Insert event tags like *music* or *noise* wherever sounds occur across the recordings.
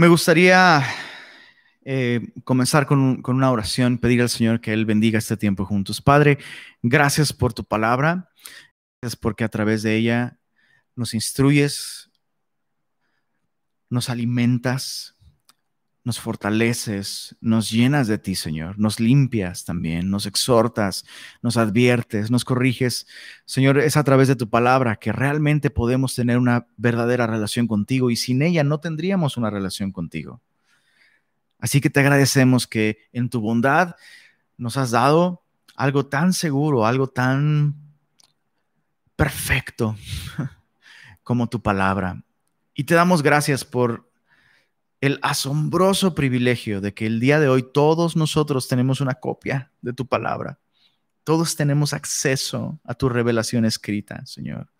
Me gustaría eh, comenzar con, con, una oración, pedir al Señor que Él bendiga este tiempo juntos. Padre, gracias por tu palabra, gracias porque a través de ella nos instruyes, nos alimentas, nos fortaleces, nos llenas de ti, Señor, nos limpias también, nos exhortas, nos adviertes, nos corriges. Señor, es a través de tu palabra que realmente podemos tener una verdadera relación contigo y sin ella no tendríamos una relación contigo. Así que te agradecemos que en tu bondad nos has dado algo tan seguro, algo tan perfecto *laughs* como tu palabra. Y te damos gracias por el asombroso privilegio de que el día de hoy todos nosotros tenemos una copia de tu palabra. Todos tenemos acceso a tu revelación escrita, Señor.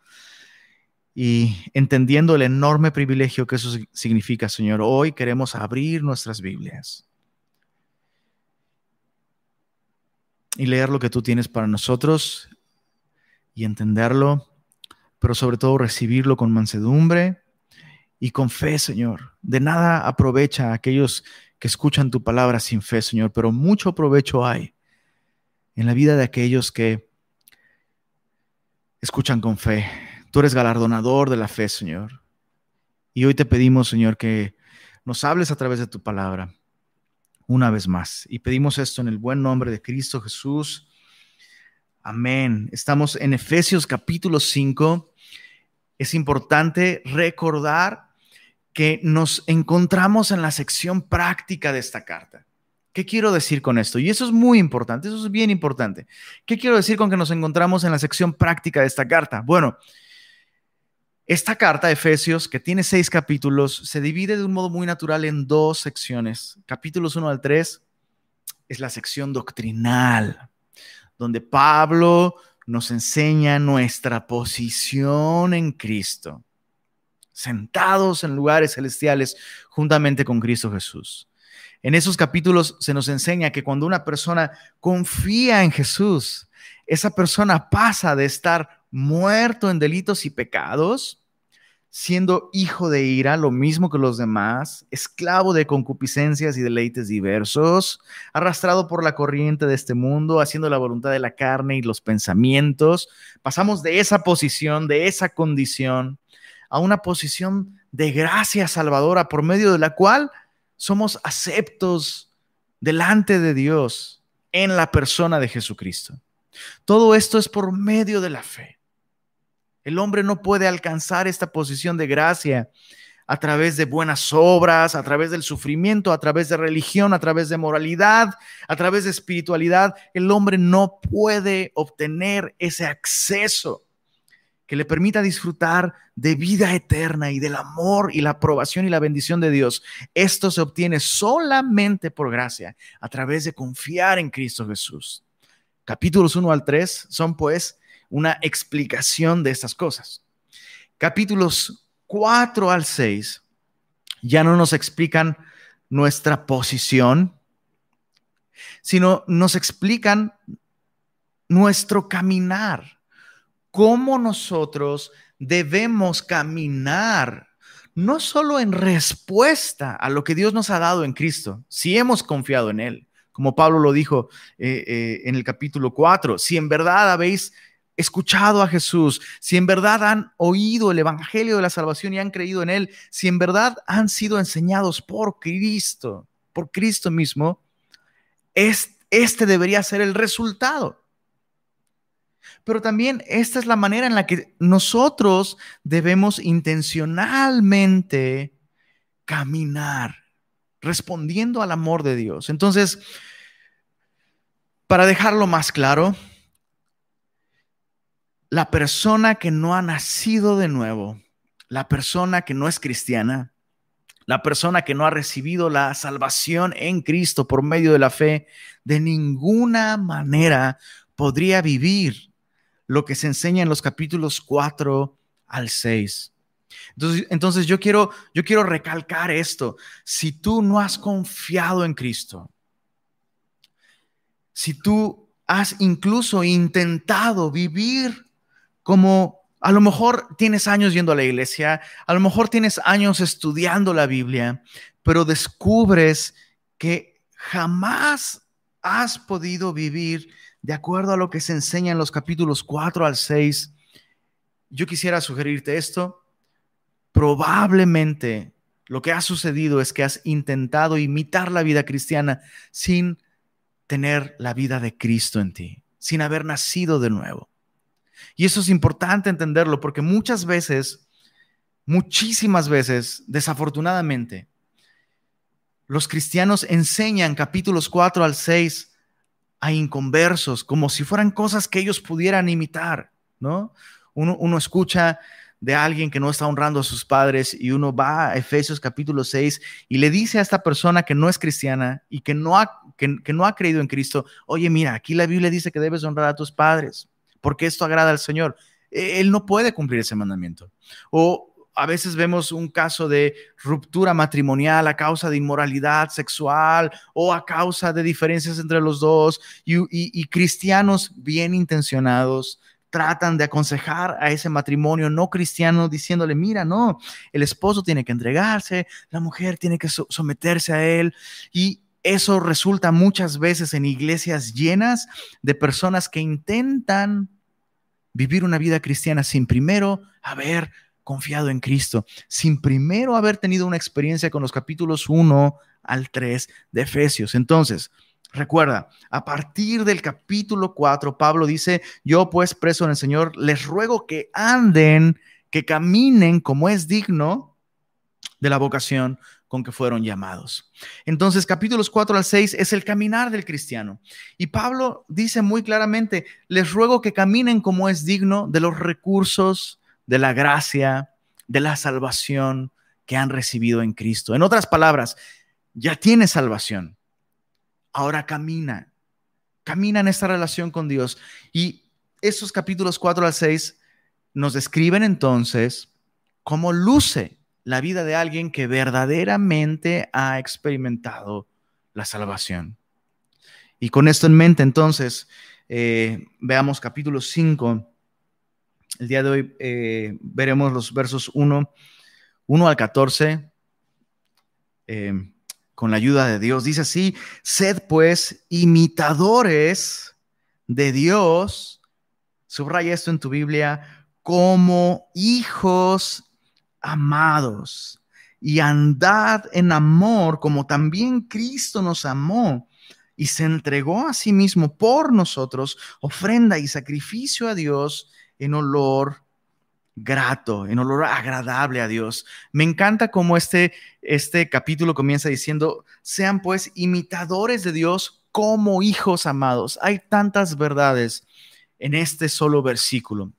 Y entendiendo el enorme privilegio que eso significa, Señor, hoy queremos abrir nuestras Biblias y leer lo que tú tienes para nosotros y entenderlo, pero sobre todo recibirlo con mansedumbre y con fe, Señor. De nada aprovecha a aquellos que escuchan tu palabra sin fe, Señor, pero mucho provecho hay en la vida de aquellos que escuchan con fe. Tú eres galardonador de la fe, Señor. Y hoy te pedimos, Señor, que nos hables a través de tu palabra una vez más. Y pedimos esto en el buen nombre de Cristo Jesús. Amén. Estamos en Efesios capítulo 5. Es importante recordar que nos encontramos en la sección práctica de esta carta. ¿Qué quiero decir con esto? Y eso es muy importante, eso es bien importante. ¿Qué quiero decir con que nos encontramos en la sección práctica de esta carta? Bueno, esta carta, de Efesios, que tiene seis capítulos, se divide de un modo muy natural en dos secciones. Capítulos 1 al 3 es la sección doctrinal, donde Pablo nos enseña nuestra posición en Cristo sentados en lugares celestiales juntamente con Cristo Jesús. En esos capítulos se nos enseña que cuando una persona confía en Jesús, esa persona pasa de estar muerto en delitos y pecados, siendo hijo de ira, lo mismo que los demás, esclavo de concupiscencias y deleites diversos, arrastrado por la corriente de este mundo, haciendo la voluntad de la carne y los pensamientos. Pasamos de esa posición, de esa condición, a una posición de gracia salvadora por medio de la cual somos aceptos delante de Dios en la persona de Jesucristo. Todo esto es por medio de la fe. El hombre no puede alcanzar esta posición de gracia a través de buenas obras, a través del sufrimiento, a través de religión, a través de moralidad, a través de espiritualidad. El hombre no puede obtener ese acceso que le permita disfrutar de vida eterna y del amor y la aprobación y la bendición de Dios. Esto se obtiene solamente por gracia, a través de confiar en Cristo Jesús. Capítulos 1 al 3 son pues una explicación de estas cosas. Capítulos 4 al 6 ya no nos explican nuestra posición, sino nos explican nuestro caminar cómo nosotros debemos caminar, no solo en respuesta a lo que Dios nos ha dado en Cristo, si hemos confiado en Él, como Pablo lo dijo eh, eh, en el capítulo 4, si en verdad habéis escuchado a Jesús, si en verdad han oído el Evangelio de la salvación y han creído en Él, si en verdad han sido enseñados por Cristo, por Cristo mismo, este debería ser el resultado pero también esta es la manera en la que nosotros debemos intencionalmente caminar, respondiendo al amor de Dios. Entonces, para dejarlo más claro, la persona que no ha nacido de nuevo, la persona que no es cristiana, la persona que no ha recibido la salvación en Cristo por medio de la fe, de ninguna manera podría vivir lo que se enseña en los capítulos 4 al 6. Entonces, entonces yo, quiero, yo quiero recalcar esto. Si tú no has confiado en Cristo, si tú has incluso intentado vivir como A lo mejor tienes años yendo a la iglesia, a lo mejor tienes años estudiando la Biblia, pero descubres que jamás has podido vivir de acuerdo a lo que se enseña en los capítulos 4 al 6. Yo quisiera sugerirte esto. Probablemente lo que ha sucedido es que has intentado imitar la vida cristiana sin tener la vida de Cristo en ti, sin haber nacido de nuevo. Y eso es importante entenderlo porque muchas veces, muchísimas veces, desafortunadamente, los cristianos enseñan capítulos 4 al 6 a inconversos como si fueran cosas que ellos pudieran imitar, ¿no? Uno, escucha de alguien que no está honrando a sus padres y uno va a Efesios capítulo 6 y le dice a esta persona que no es cristiana y que no ha, que no ha creído en Cristo, oye, mira, aquí la Biblia dice que debes honrar a tus padres porque esto agrada al Señor. E, él no puede cumplir ese mandamiento. O a veces vemos un caso de ruptura matrimonial a causa de inmoralidad sexual o a causa de diferencias entre los dos y, cristianos bien intencionados tratan de aconsejar a ese matrimonio no cristiano diciéndole, mira, no, el esposo tiene que entregarse, la mujer tiene que someterse a él y eso resulta muchas veces en iglesias llenas de personas que intentan vivir una vida cristiana sin primero haber confiado en Cristo, sin primero haber tenido una experiencia con los capítulos 1 al 3 de Efesios. Entonces, recuerda, a partir del capítulo 4, Pablo dice, yo pues preso en el Señor, les ruego que anden, que caminen como es digno de la vocación con que fueron llamados. Entonces, capítulos 4 al 6 es el caminar del cristiano. Y Pablo dice muy claramente, les ruego que caminen como es digno de los recursos, de la gracia, de la salvación que han recibido en Cristo. En otras palabras, ya tiene salvación. Ahora camina, camina en esta relación con Dios. Y esos capítulos 4 al 6 nos describen entonces cómo luce la vida de alguien que verdaderamente ha experimentado la salvación. Y con esto en mente, entonces, eh, veamos capítulo 5. El día de hoy eh, veremos los versos 1, 1 al 14. Eh, con la ayuda de Dios. Dice así, sed pues imitadores de Dios. Subraya esto en tu Biblia como hijos amados y andad en amor como también Cristo nos amó y se entregó a sí mismo por nosotros, ofrenda y sacrificio a Dios en olor grato, en olor agradable a Dios. Me encanta cómo este, este capítulo comienza diciendo, sean pues imitadores de Dios como hijos amados. Hay tantas verdades en este solo versículo.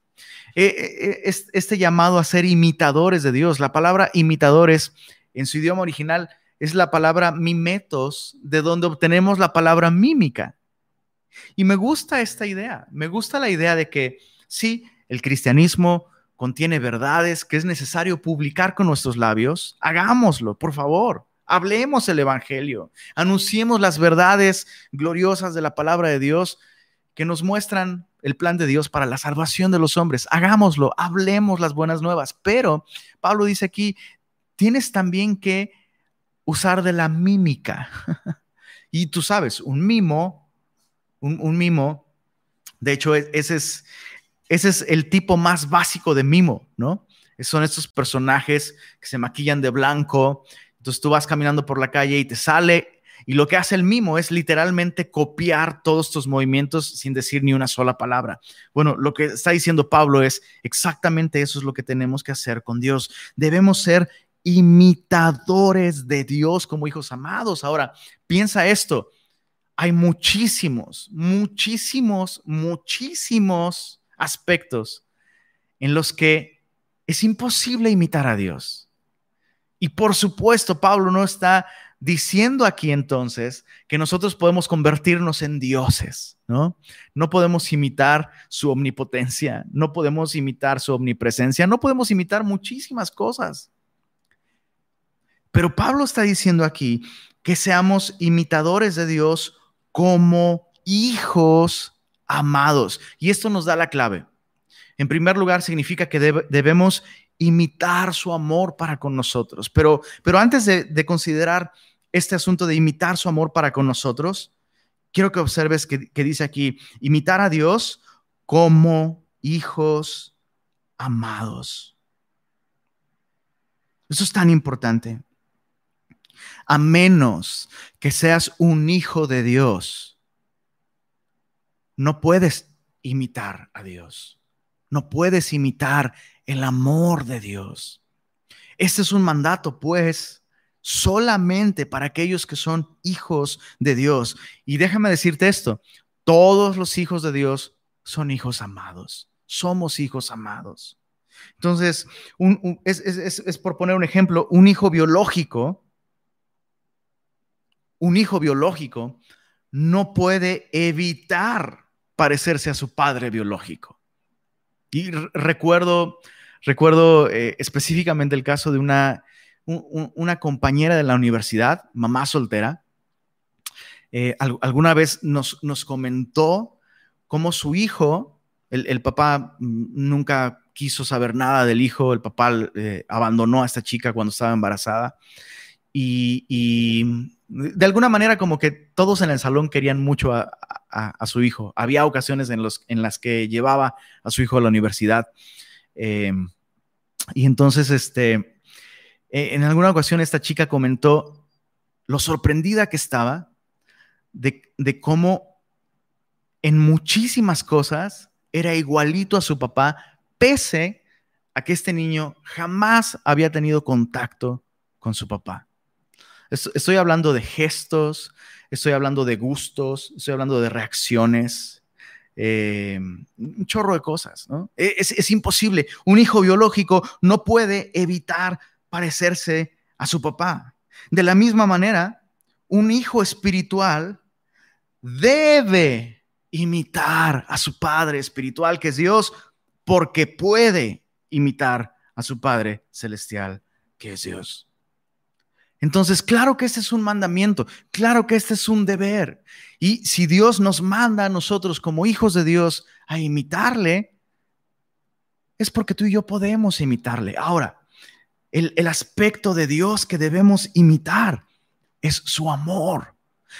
Eh, eh, eh, este llamado a ser imitadores de Dios. La palabra imitadores en su idioma original es la palabra mimetos, de donde obtenemos la palabra mímica. Y me gusta esta idea, me gusta la idea de que sí, el cristianismo contiene verdades que es necesario publicar con nuestros labios, hagámoslo, por favor. Hablemos el Evangelio, anunciemos las verdades gloriosas de la palabra de Dios que nos muestran el plan de Dios para la salvación de los hombres. Hagámoslo, hablemos las buenas nuevas. Pero Pablo dice aquí, tienes también que usar de la mímica. *laughs* y tú sabes, un mimo, un, mimo, de hecho, e, ese es, ese es el tipo más básico de mimo, ¿no? Son estos personajes que se maquillan de blanco. Entonces tú vas caminando por la calle y te sale y lo que hace el mimo es literalmente copiar todos estos movimientos sin decir ni una sola palabra. Bueno, lo que está diciendo Pablo es exactamente eso es lo que tenemos que hacer con Dios. Debemos ser imitadores de Dios como hijos amados. Ahora, piensa esto. Hay muchísimos, muchísimos, muchísimos aspectos en los que es imposible imitar a Dios. Y por supuesto, Pablo no está diciendo aquí entonces que nosotros podemos convertirnos en dioses, ¿no? No podemos imitar su omnipotencia, no podemos imitar su omnipresencia, no podemos imitar muchísimas cosas. Pero Pablo está diciendo aquí que seamos imitadores de Dios como hijos amados. Y esto nos da la clave. En primer lugar, significa que debemos imitar su amor para con nosotros. Pero, pero antes de, considerar este asunto de imitar su amor para con nosotros, quiero que observes que, que dice aquí, imitar a Dios como hijos amados. Eso es tan importante. A menos que seas un hijo de Dios, no puedes imitar a Dios. No puedes imitar el amor de Dios. Este es un mandato, pues, solamente para aquellos que son hijos de Dios. Y déjame decirte esto, todos los hijos de Dios son hijos amados. Somos hijos amados. Entonces, es, por poner un ejemplo, un hijo biológico, un hijo biológico no puede evitar parecerse a su padre biológico. Y recuerdo, recuerdo eh, específicamente el caso de una, una compañera de la universidad, mamá soltera, eh, alguna vez nos, nos, comentó cómo su hijo, el, papá nunca quiso saber nada del hijo, el papá eh, abandonó a esta chica cuando estaba embarazada y, de alguna manera como que todos en el salón querían mucho a, su hijo. Había ocasiones en, los, en las que llevaba a su hijo a la universidad. Em, y entonces, este, e, en alguna ocasión esta chica comentó lo sorprendida que estaba de, de cómo en muchísimas cosas era igualito a su papá, pese a que este niño jamás había tenido contacto con su papá. Estoy hablando de gestos, estoy hablando de gustos, estoy hablando de reacciones, eh, un chorro de cosas, ¿no? E, es, imposible. Un hijo biológico no puede evitar parecerse a su papá. De la misma manera, un hijo espiritual debe imitar a su Padre espiritual, que es Dios, porque puede imitar a su Padre celestial, que es Dios. Entonces, claro que este es un mandamiento, claro que este es un deber. Y si Dios nos manda a nosotros como hijos de Dios a imitarle, es porque tú y yo podemos imitarle. Ahora, el, aspecto de Dios que debemos imitar es su amor.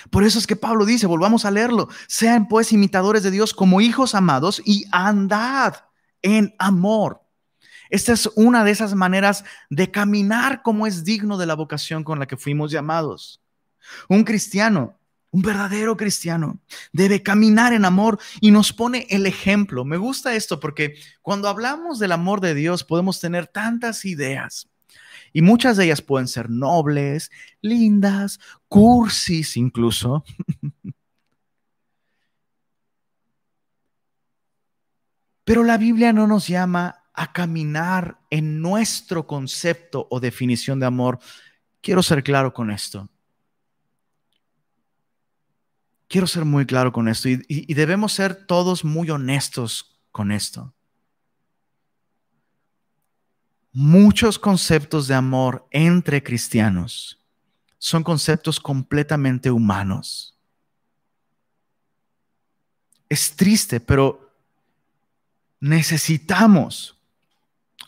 Por eso es que Pablo dice, volvamos a leerlo, sean pues imitadores de Dios como hijos amados y andad en amor. Esta es una de esas maneras de caminar como es digno de la vocación con la que fuimos llamados. Un cristiano, un verdadero cristiano, debe caminar en amor y nos pone el ejemplo. Me gusta esto porque cuando hablamos del amor de Dios podemos tener tantas ideas. Y muchas de ellas pueden ser nobles, lindas, cursis incluso. *laughs* Pero la Biblia no nos llama a caminar en nuestro concepto o definición de amor, quiero ser claro con esto. Quiero ser muy claro con esto y, debemos ser todos muy honestos con esto. Muchos conceptos de amor entre cristianos son conceptos completamente humanos. Es triste, pero necesitamos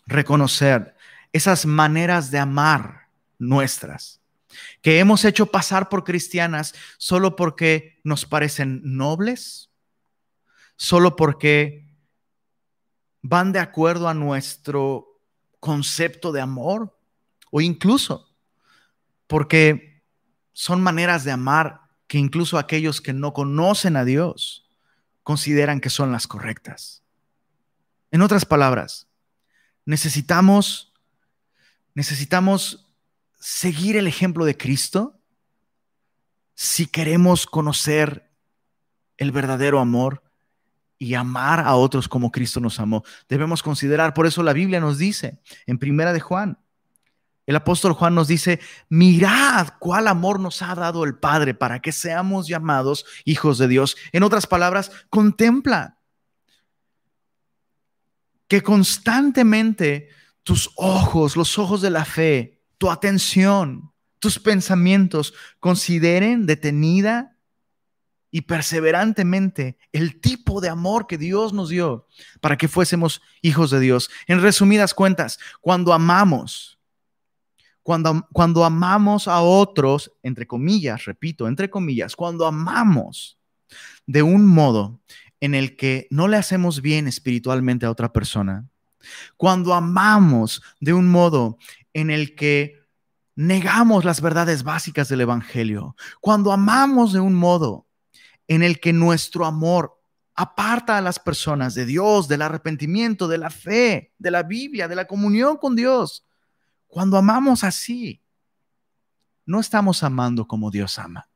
reconocer esas maneras de amar nuestras, que hemos hecho pasar por cristianas solo porque nos parecen nobles, solo porque van de acuerdo a nuestro concepto de amor o incluso porque son maneras de amar que incluso aquellos que no conocen a Dios consideran que son las correctas. En otras palabras, necesitamos, necesitamos seguir el ejemplo de Cristo si queremos conocer el verdadero amor y amar a otros como Cristo nos amó. Debemos considerar, por eso la Biblia nos dice en Primera de Juan, el apóstol Juan nos dice, mirad cuál amor nos ha dado el Padre para que seamos llamados hijos de Dios. En otras palabras, contempla que constantemente tus ojos, los ojos de la fe, tu atención, tus pensamientos consideren detenida y perseverantemente el tipo de amor que Dios nos dio para que fuésemos hijos de Dios. En resumidas cuentas, cuando amamos, cuando, cuando amamos a otros, entre comillas, repito, entre comillas, cuando amamos de un modo en el que no le hacemos bien espiritualmente a otra persona, cuando amamos de un modo en el que negamos las verdades básicas del Evangelio, cuando amamos de un modo en el que nuestro amor aparta a las personas de Dios, del arrepentimiento, de la fe, de la Biblia, de la comunión con Dios. Cuando amamos así, no estamos amando como Dios ama.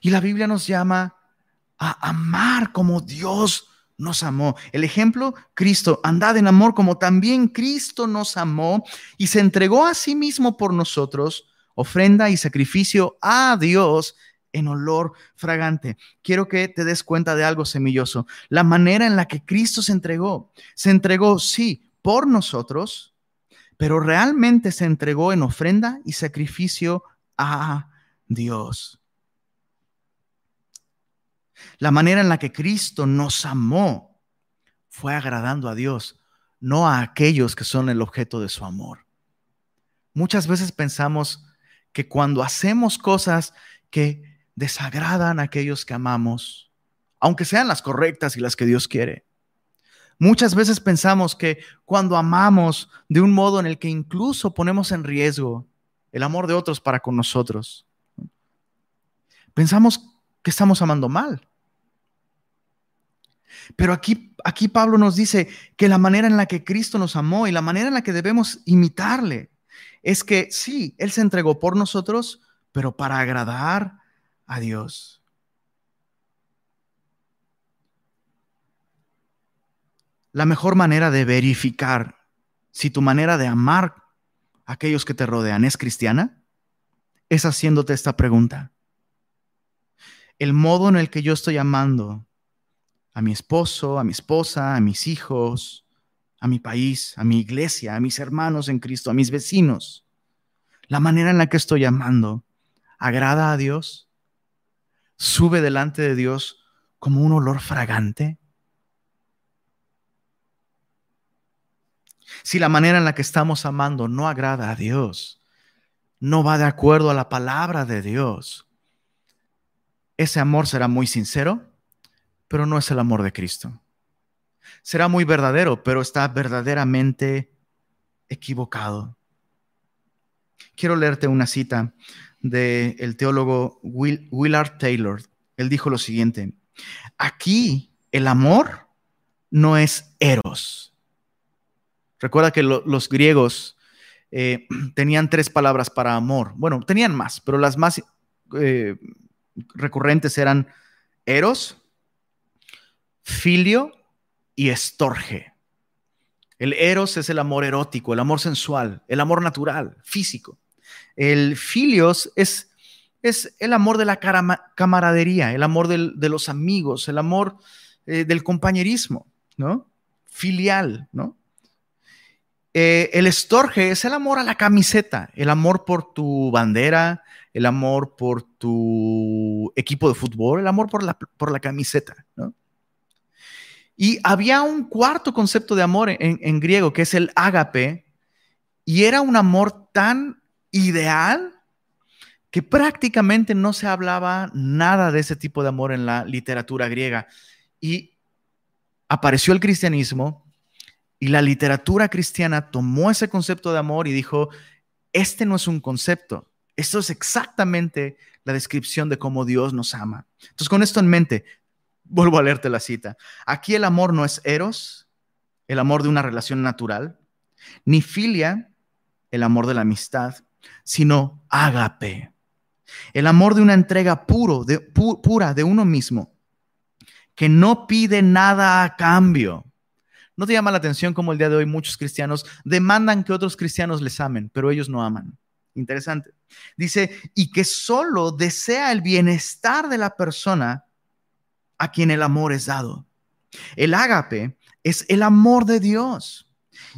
Y la Biblia nos llama a amar como Dios nos amó. El ejemplo, Cristo, andad en amor como también Cristo nos amó y se entregó a sí mismo por nosotros ofrenda y sacrificio a Dios en olor fragante. Quiero que te des cuenta de algo semilloso. La manera en la que Cristo se entregó, se entregó, sí, por nosotros, pero realmente se entregó en ofrenda y sacrificio a Dios. La manera en la que Cristo nos amó fue agradando a Dios, no a aquellos que son el objeto de su amor. Muchas veces pensamos, que cuando hacemos cosas que desagradan a aquellos que amamos, aunque sean las correctas y las que Dios quiere. Muchas veces pensamos que cuando amamos de un modo en el que incluso ponemos en riesgo el amor de otros para con nosotros, pensamos que estamos amando mal. Pero aquí, aquí Pablo nos dice que la manera en la que Cristo nos amó y la manera en la que debemos imitarle es que sí, Él se entregó por nosotros, pero para agradar a Dios. La mejor manera de verificar si tu manera de amar a aquellos que te rodean es cristiana es haciéndote esta pregunta. El modo en el que yo estoy amando a mi esposo, a mi esposa, a mis hijos, a mi país, a mi iglesia, a mis hermanos en Cristo, a mis vecinos. La manera en la que estoy amando agrada a Dios, sube delante de Dios como un olor fragante. Si la manera en la que estamos amando no agrada a Dios, no va de acuerdo a la palabra de Dios, ese amor será muy sincero, pero no es el amor de Cristo será muy verdadero, pero está verdaderamente equivocado. Quiero leerte una cita del teólogo Willard Taylor. Él dijo lo siguiente, aquí el amor no es eros. Recuerda que los griegos eh, *clears throat* tenían tres palabras para amor. Bueno, tenían más, pero las más eh, recurrentes eran eros, filio y estorge. El eros es el amor erótico, el amor sensual, el amor natural, físico. El filios es, es el amor de la camaradería, el amor de los amigos, el amor eh, del compañerismo, ¿no? Filial, ¿no? Eh, el estorge es el amor a la camiseta, el amor por tu bandera, el amor por tu equipo de fútbol, el amor por la, por la camiseta, ¿no? Y había un cuarto concepto de amor en, griego, que es el ágape, y era un amor tan ideal que prácticamente no se hablaba nada de ese tipo de amor en la literatura griega. Y apareció el cristianismo y la literatura cristiana tomó ese concepto de amor y dijo, este no es un concepto, esto es exactamente la descripción de cómo Dios nos ama. Entonces, con esto en mente, Vuelvo a leerte la cita. Aquí el amor no es eros, el amor de una relación natural, ni filia, el amor de la amistad, sino ágape, el amor de una entrega puro, de, pura de uno mismo, que no pide nada a cambio. ¿No te llama la atención como el día de hoy muchos cristianos demandan que otros cristianos les amen, pero ellos no aman? Interesante. Dice, y que solo desea el bienestar de la persona a quien el amor es dado. El ágape es el amor de Dios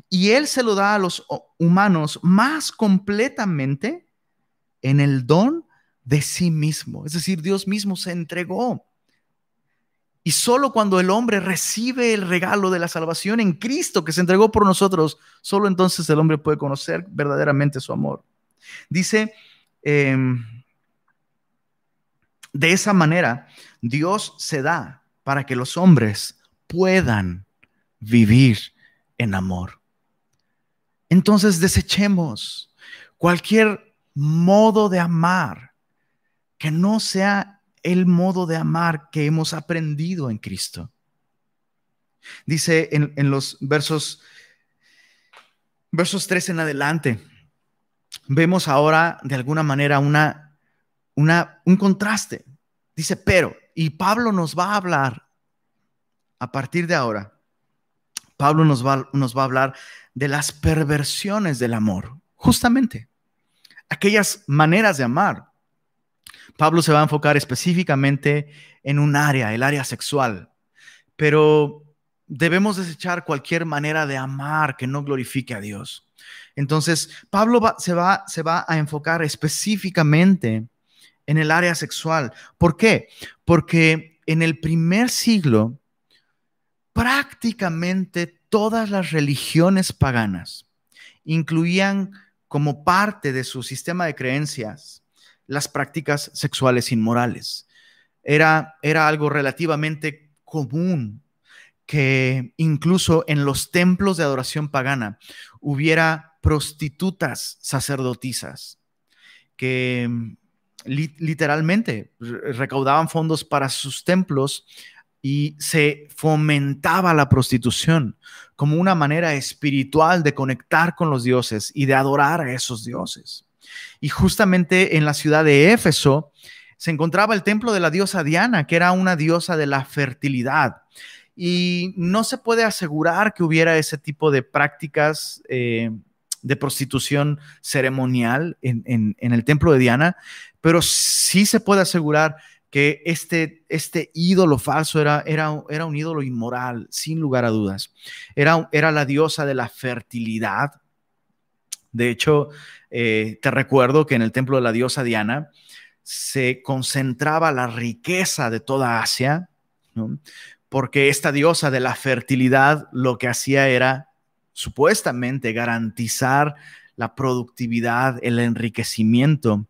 y Él se lo da a los humanos más completamente en el don de sí mismo. Es decir, Dios mismo se entregó. Y solo cuando el hombre recibe el regalo de la salvación en Cristo que se entregó por nosotros, solo entonces el hombre puede conocer verdaderamente su amor. Dice, em, de esa manera, Dios se da para que los hombres puedan vivir en amor. Entonces desechemos cualquier modo de amar que no sea el modo de amar que hemos aprendido en Cristo. Dice en, los versos, versos 3 en adelante, vemos ahora de alguna manera una, una, un contraste. Dice, pero, y Pablo nos va a hablar a partir de ahora, Pablo nos va, a hablar de las perversiones del amor, justamente, aquellas maneras de amar Pablo se va a enfocar específicamente en un área, el área sexual, pero debemos desechar cualquier manera de amar que no glorifique a Dios. Entonces, Pablo se, va, se va a enfocar específicamente en el área sexual. ¿Por qué? Porque en el primer siglo, prácticamente todas las religiones paganas incluían como parte de su sistema de creencias las prácticas sexuales inmorales. Era, era algo relativamente común que incluso en los templos de adoración pagana hubiera prostitutas sacerdotisas que literalmente recaudaban fondos para sus templos y se fomentaba la prostitución como una manera espiritual de conectar con los dioses y de adorar a esos dioses. Y justamente en la ciudad de Éfeso se encontraba el templo de la diosa Diana, que era una diosa de la fertilidad. Y no se puede asegurar que hubiera ese tipo de prácticas eh, de prostitución ceremonial en, el templo de Diana, pero sí se puede asegurar que este, este ídolo falso era, era, era, un ídolo inmoral, sin lugar a dudas. Era, era la diosa de la fertilidad. De hecho, eh, te recuerdo que en el templo de la diosa Diana se concentraba la riqueza de toda Asia, porque esta diosa de la fertilidad lo que hacía era supuestamente garantizar la productividad, el enriquecimiento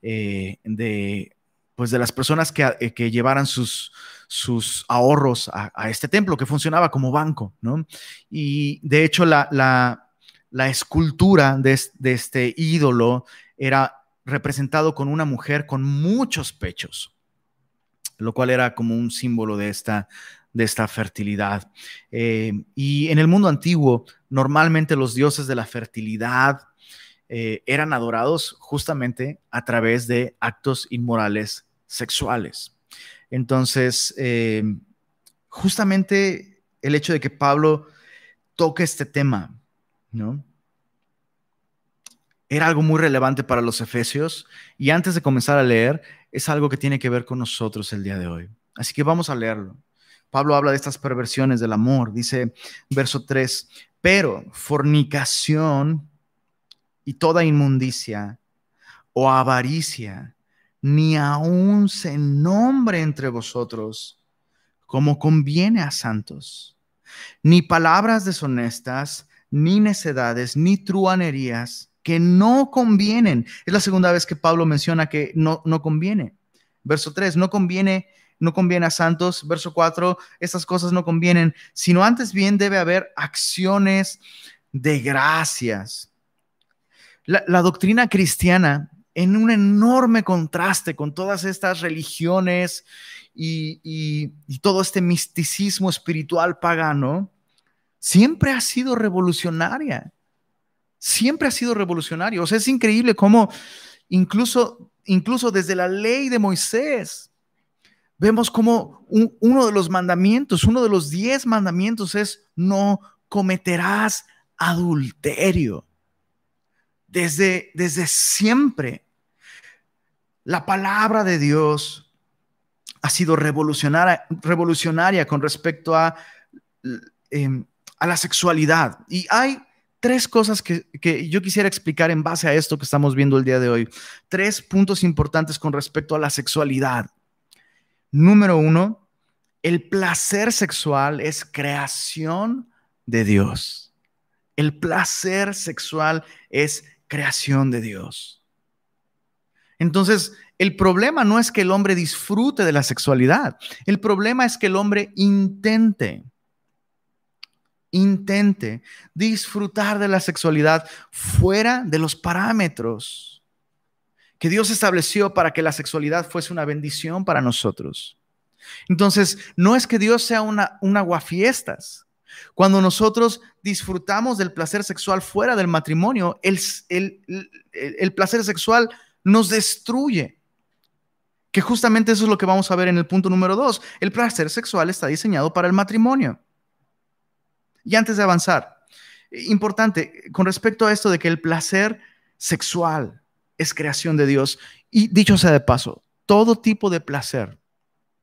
eh, de, pues de las personas que, eh, que llevaran sus, sus ahorros a, este templo que funcionaba como banco, ¿no? Y de hecho la, la, escultura de, este ídolo era representado con una mujer con muchos pechos, lo cual era como un símbolo de esta, de esta fertilidad. Eh, y en el mundo antiguo, normalmente los dioses de la fertilidad eh, eran adorados justamente a través de actos inmorales sexuales. Entonces, eh, justamente el hecho de que Pablo toque este tema ¿no? Era algo muy relevante para los efesios y antes de comenzar a leer, es algo que tiene que ver con nosotros el día de hoy. Así que vamos a leerlo. Pablo habla de estas perversiones del amor, dice verso 3, pero fornicación y toda inmundicia o avaricia, ni aun se nombre entre vosotros como conviene a santos, ni palabras deshonestas, ni necedades, ni truanerías que no convienen. Es la segunda vez que Pablo menciona que no, no conviene. Verso 3, no conviene, no conviene a santos. Verso 4, estas cosas no convienen, sino antes bien debe haber acciones de gracias. La, doctrina cristiana, en un enorme contraste con todas estas religiones y, todo este misticismo espiritual pagano, siempre ha sido revolucionaria. Siempre ha sido revolucionario. O sea, es increíble cómo incluso, incluso desde la ley de Moisés, vemos como uno de los mandamientos, uno de los diez mandamientos es no cometerás adulterio. Desde, desde siempre, la palabra de Dios ha sido revolucionaria, con respecto a em, a la sexualidad. Y hay tres cosas que, que, yo quisiera explicar en base a esto que estamos viendo el día de hoy. Tres puntos importantes con respecto a la sexualidad. Número uno, el placer sexual es creación de Dios. El placer sexual es creación de Dios. Entonces, el problema no es que el hombre disfrute de la sexualidad, el problema es que el hombre intente, intente disfrutar de la sexualidad fuera de los parámetros que Dios estableció para que la sexualidad fuese una bendición para nosotros. Entonces, no es que Dios sea una, un aguafiestas. Cuando nosotros disfrutamos del placer sexual fuera del matrimonio, el, el, placer sexual nos destruye. Que justamente eso es lo que vamos a ver en el punto número dos. El placer sexual está diseñado para el matrimonio. Y antes de avanzar, importante, con respecto a esto de que el placer sexual es creación de Dios, y dicho sea de paso, todo tipo de placer,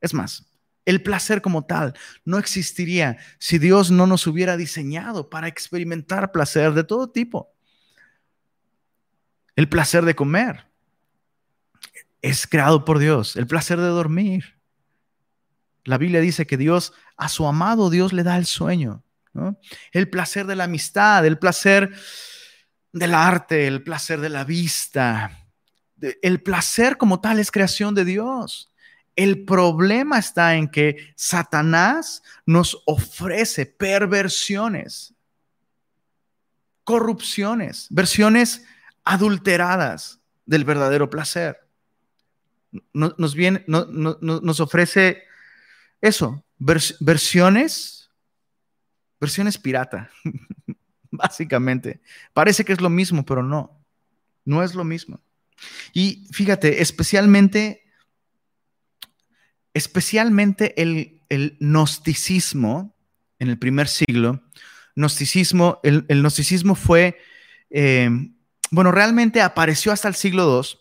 es más, el placer como tal no existiría si Dios no nos hubiera diseñado para experimentar placer de todo tipo. El placer de comer, es creado por Dios, el placer de dormir. La Biblia dice que Dios, a su amado Dios le da el sueño, el placer de la amistad, el placer del arte, el placer de la vista. El placer como tal es creación de Dios. El problema está en que Satanás nos ofrece perversiones, corrupciones, versiones adulteradas del verdadero placer nos, viene, nos ofrece eso, versiones, versiones pirata, *laughs* básicamente. Parece que es lo mismo, pero no, no es lo mismo. Y fíjate, especialmente, especialmente el, el gnosticismo en el primer siglo, gnosticismo, el, el gnosticismo fue, eh, bueno, realmente apareció hasta el siglo II,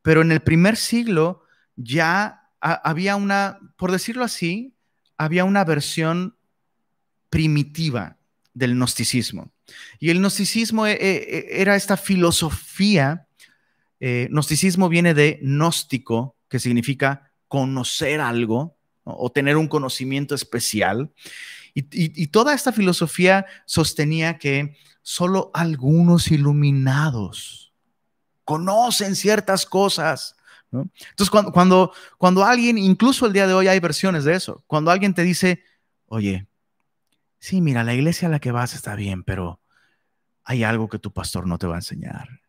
pero en el primer siglo ya había una, por decirlo así, había una versión primitiva del gnosticismo. Y el gnosticismo eh, eh, era esta filosofía, gnosticismo viene de gnóstico, que significa conocer algo o tener un conocimiento especial. y, toda esta filosofía sostenía que solo algunos iluminados conocen ciertas cosas. Entonces, cuando, cuando, cuando alguien, incluso el día de hoy hay versiones de eso, cuando alguien te dice, oye, sí, mira, la iglesia a la que vas está bien, pero hay algo que tu pastor no te va a enseñar.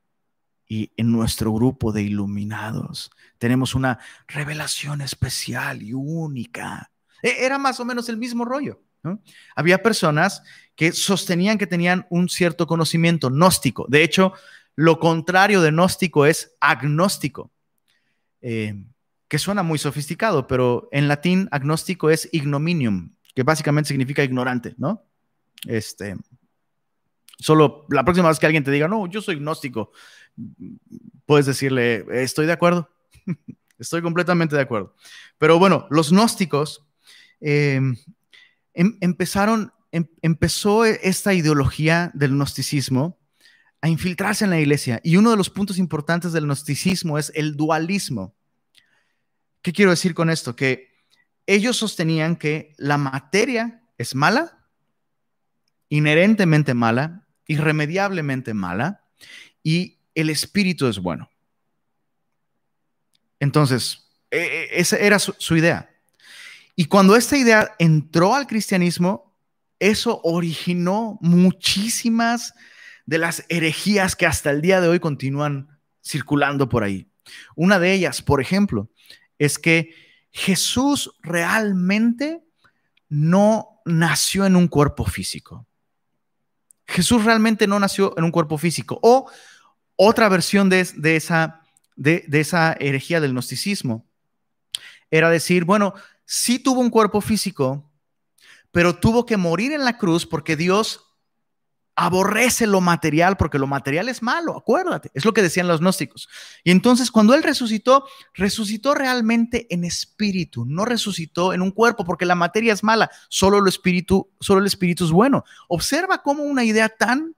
Y en nuestro grupo de iluminados tenemos una revelación especial y única. E, era más o menos el mismo rollo. Había personas que sostenían que tenían un cierto conocimiento gnóstico. De hecho, lo contrario de gnóstico es agnóstico, eh, que suena muy sofisticado, pero en latín agnóstico es ignominium, que básicamente significa ignorante, ¿no? Este, solo la próxima vez que alguien te diga, no, yo soy gnóstico, puedes decirle, estoy de acuerdo, *laughs* estoy completamente de acuerdo. Pero bueno, los gnósticos eh, em, empezaron, em, empezó esta ideología del gnosticismo a infiltrarse en la iglesia. Y uno de los puntos importantes del gnosticismo es el dualismo. ¿Qué quiero decir con esto? Que ellos sostenían que la materia es mala, inherentemente mala, irremediablemente mala, y el espíritu es bueno. Entonces, e, e, esa era su, su idea. Y cuando esta idea entró al cristianismo, eso originó muchísimas de las herejías que hasta el día de hoy continúan circulando por ahí. Una de ellas, por ejemplo, es que Jesús realmente no nació en un cuerpo físico. Jesús realmente no nació en un cuerpo físico. O otra versión de, esa, herejía del gnosticismo era decir, bueno, sí tuvo un cuerpo físico, pero tuvo que morir en la cruz porque Dios aborrece lo material porque lo material es malo, acuérdate, es lo que decían los gnósticos. Y entonces cuando él resucitó, resucitó realmente en espíritu, no resucitó en un cuerpo porque la materia es mala, solo espíritu, solo el espíritu es bueno. Observa cómo una idea tan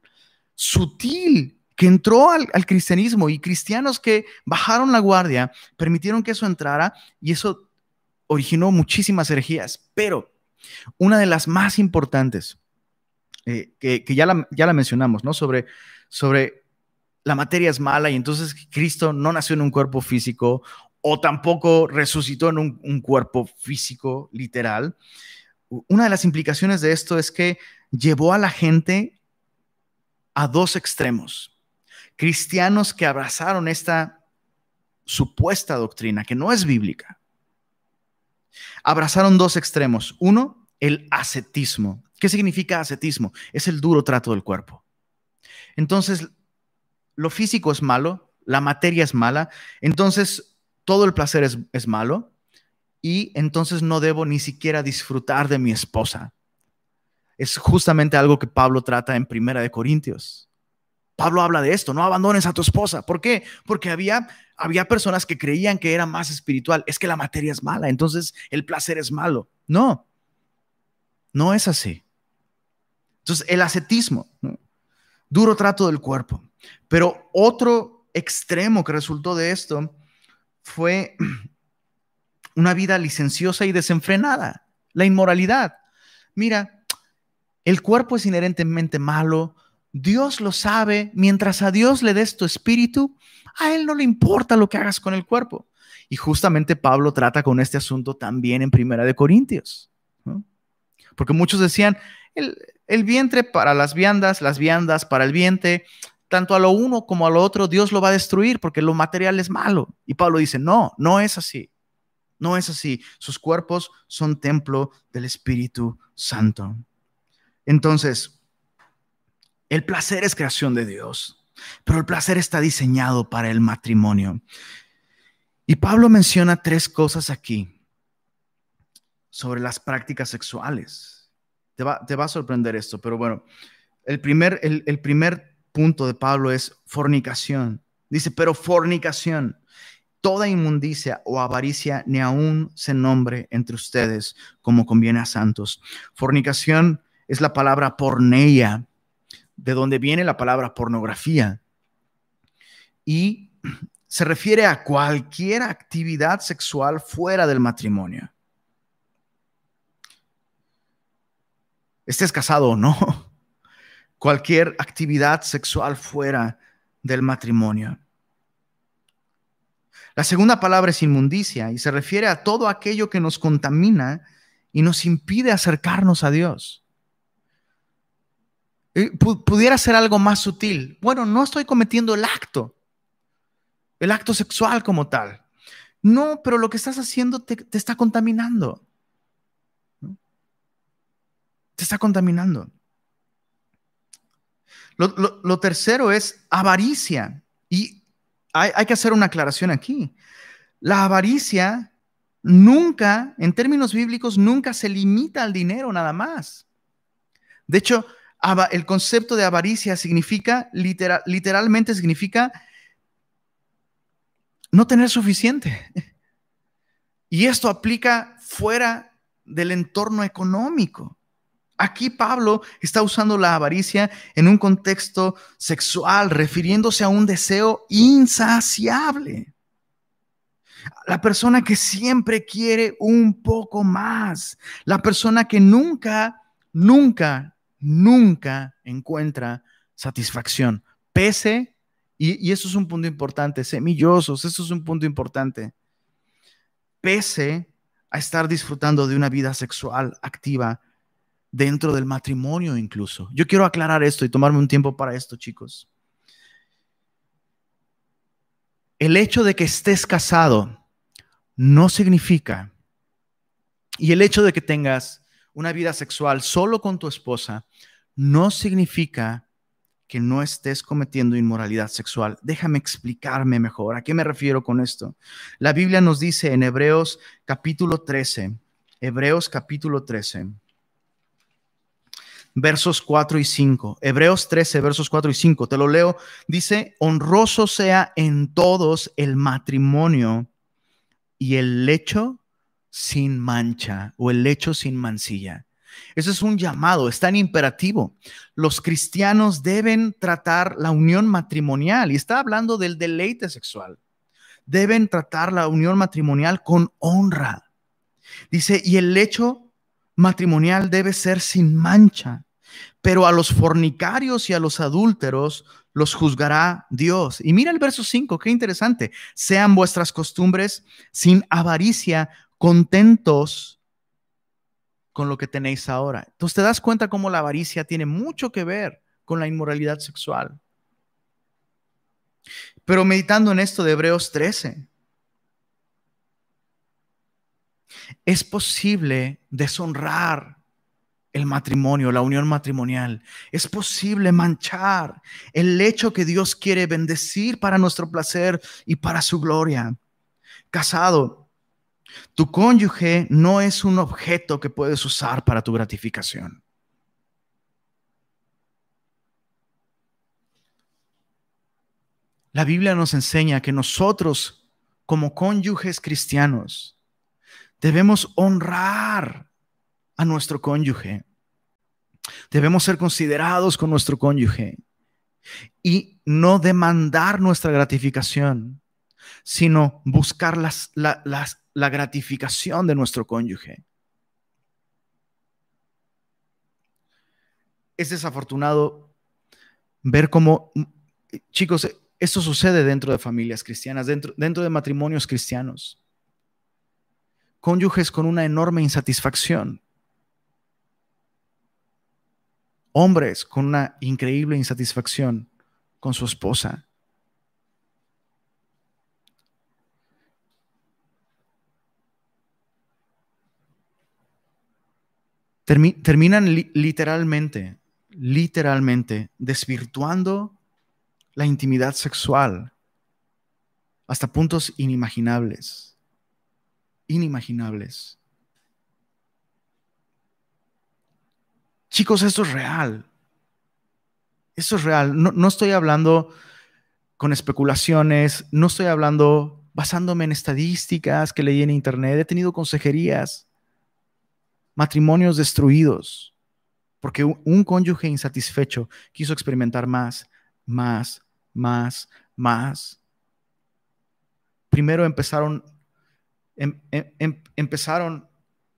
sutil que entró al, cristianismo y cristianos que bajaron la guardia permitieron que eso entrara y eso originó muchísimas herejías. Pero una de las más importantes, eh, que, ya, la, mencionamos, ¿no? Sobre, sobre la materia es mala y entonces Cristo no nació en un cuerpo físico o tampoco resucitó en un cuerpo físico literal. Una de las implicaciones de esto es que llevó a la gente a dos extremos. Cristianos que abrazaron esta supuesta doctrina, que no es bíblica, abrazaron dos extremos. Uno, el ascetismo. ¿Qué significa ascetismo? Es el duro trato del cuerpo. Entonces, lo físico es malo, la materia es mala, entonces todo el placer es, es malo y entonces no debo ni siquiera disfrutar de mi esposa. Es justamente algo que Pablo trata en Primera de Corintios. Pablo habla de esto, no abandones a tu esposa. ¿Por qué? Porque había, había personas que creían que era más espiritual. Es que la materia es mala, entonces el placer es malo. No, no es así. Entonces, el ascetismo, duro trato del cuerpo. Pero otro extremo que resultó de esto fue *clears throat* una vida licenciosa y desenfrenada, la inmoralidad. Mira, el cuerpo es inherentemente malo, Dios lo sabe, mientras a Dios le des tu espíritu, a Él no le importa lo que hagas con el cuerpo. Y justamente Pablo trata con este asunto también en Primera de Corintios. Porque muchos decían, el, el, vientre para las viandas, las viandas para el vientre, tanto a lo uno como a lo otro, Dios lo va a destruir porque lo material es malo. Y Pablo dice, no, no es así. No es así. Sus cuerpos son templo del Espíritu Santo. Entonces, el placer es creación de Dios, pero el placer está diseñado para el matrimonio. Y Pablo menciona tres cosas aquí sobre las prácticas sexuales. Te va, a sorprender esto, pero bueno, el primer, el, el primer punto de Pablo es fornicación. Dice, pero fornicación, toda inmundicia o avaricia ni aún se nombre entre ustedes como conviene a santos. Fornicación es la palabra porneia, de donde viene la palabra pornografía. Y se refiere a cualquier actividad sexual fuera del matrimonio. Estés casado o no, *laughs* cualquier actividad sexual fuera del matrimonio. La segunda palabra es inmundicia y se refiere a todo aquello que nos contamina y nos impide acercarnos a Dios. Eh, pudiera ser algo más sutil. Bueno, no estoy cometiendo el acto, el acto sexual como tal. No, pero lo que estás haciendo te, está contaminando. Te está contaminando. Lo, tercero es avaricia. Y hay, hay que hacer una aclaración aquí. La avaricia nunca, en términos bíblicos, nunca se limita al dinero nada más. De hecho, el concepto de avaricia significa, literalmente significa no tener suficiente. Y esto aplica fuera del entorno económico. Aquí Pablo está usando la avaricia en un contexto sexual, refiriéndose a un deseo insaciable. La persona que siempre quiere un poco más. La persona que nunca, nunca nunca encuentra satisfacción, pese, y, eso es un punto importante, semillosos, eso es un punto importante, pese a estar disfrutando de una vida sexual activa dentro del matrimonio incluso. Yo quiero aclarar esto y tomarme un tiempo para esto, chicos. El hecho de que estés casado no significa, y el hecho de que tengas una vida sexual solo con tu esposa no significa que no estés cometiendo inmoralidad sexual. Déjame explicarme mejor. ¿A qué me refiero con esto? La Biblia nos dice en Hebreos capítulo 13, Hebreos capítulo 13, versos 4 y 5. Hebreos 13, versos 4 y 5. Te lo leo. Dice, honroso sea en todos el matrimonio y el lecho sin mancha o el lecho sin mancilla. Eso es un llamado, está en imperativo. Los cristianos deben tratar la unión matrimonial y está hablando del deleite sexual. Deben tratar la unión matrimonial con honra. Dice, y el hecho matrimonial debe ser sin mancha, pero a los fornicarios y a los adúlteros los juzgará Dios. Y mira el verso 5, qué interesante. Sean vuestras costumbres sin avaricia, contentos con lo que tenéis ahora. Entonces te das cuenta cómo la avaricia tiene mucho que ver con la inmoralidad sexual. Pero meditando en esto de Hebreos 13, es posible deshonrar el matrimonio, la unión matrimonial. Es posible manchar el hecho que Dios quiere bendecir para nuestro placer y para su gloria. Casado, tu cónyuge no es un objeto que puedes usar para tu gratificación. La Biblia nos enseña que nosotros, como cónyuges cristianos, debemos honrar a nuestro cónyuge. Debemos ser considerados con nuestro cónyuge y no demandar nuestra gratificación, sino buscar las, la gratificación de nuestro cónyuge. Es desafortunado ver cómo, chicos, esto sucede dentro de familias cristianas, dentro, dentro de matrimonios cristianos. Cónyuges con una enorme insatisfacción. Hombres con una increíble insatisfacción con su esposa. Terminan literalmente, literalmente desvirtuando la intimidad sexual hasta puntos inimaginables, inimaginables. Chicos, esto es real. Esto es real. No, no, estoy hablando con especulaciones, no estoy hablando basándome en estadísticas que leí en internet. He tenido consejerías matrimonios destruidos, porque un cónyuge insatisfecho quiso experimentar más, más, más, más. Primero empezaron, em, em, em, empezaron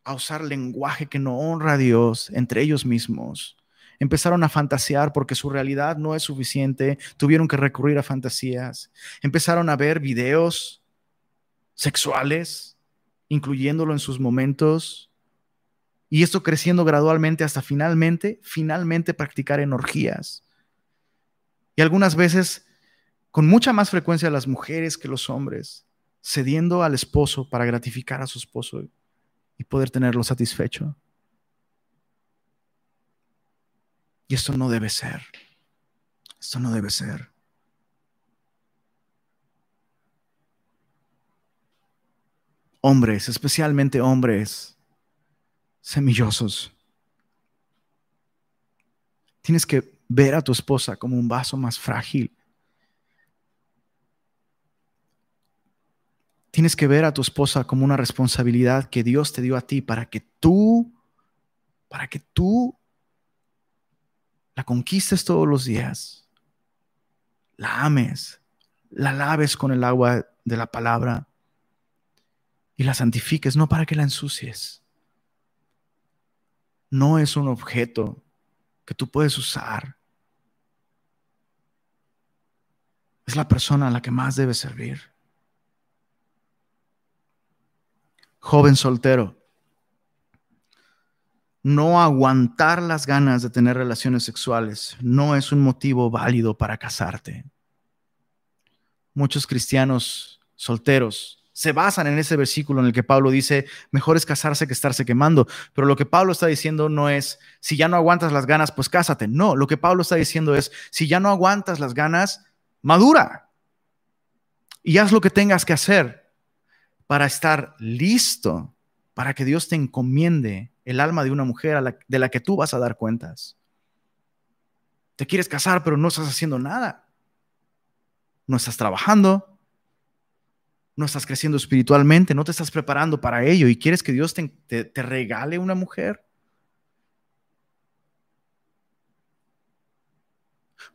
a usar lenguaje que no honra a Dios entre ellos mismos. Empezaron a fantasear porque su realidad no es suficiente, tuvieron que recurrir a fantasías. Empezaron a ver videos sexuales, incluyéndolo en sus momentos y esto creciendo gradualmente hasta finalmente, finalmente practicar en orgías. Y algunas veces, con mucha más frecuencia las mujeres que los hombres, cediendo al esposo para gratificar a su esposo y poder tenerlo satisfecho. Y esto no debe ser. Esto no debe ser. Hombres, especialmente hombres, semillosos. Tienes que ver a tu esposa como un vaso más frágil. Tienes que ver a tu esposa como una responsabilidad que Dios te dio a ti para que tú, para que tú la conquistes todos los días, la ames, la laves con el agua de la palabra y la santifiques, no para que la ensucies no es un objeto que tú puedes usar. Es la persona a la que más debes servir. Joven soltero, no aguantar las ganas de tener relaciones sexuales no es un motivo válido para casarte. Muchos cristianos solteros se basan en ese versículo en el que Pablo dice, mejor es casarse que estarse quemando. Pero lo que Pablo está diciendo no es, si ya no aguantas las ganas, pues cásate. No, lo que Pablo está diciendo es, si ya no aguantas las ganas, madura. Y haz lo que tengas que hacer para estar listo, para que Dios te encomiende el alma de una mujer de la que tú vas a dar cuentas. Te quieres casar, pero no estás haciendo nada. No estás trabajando, no estás creciendo espiritualmente, no te estás preparando para ello y quieres que Dios te, te regale una mujer.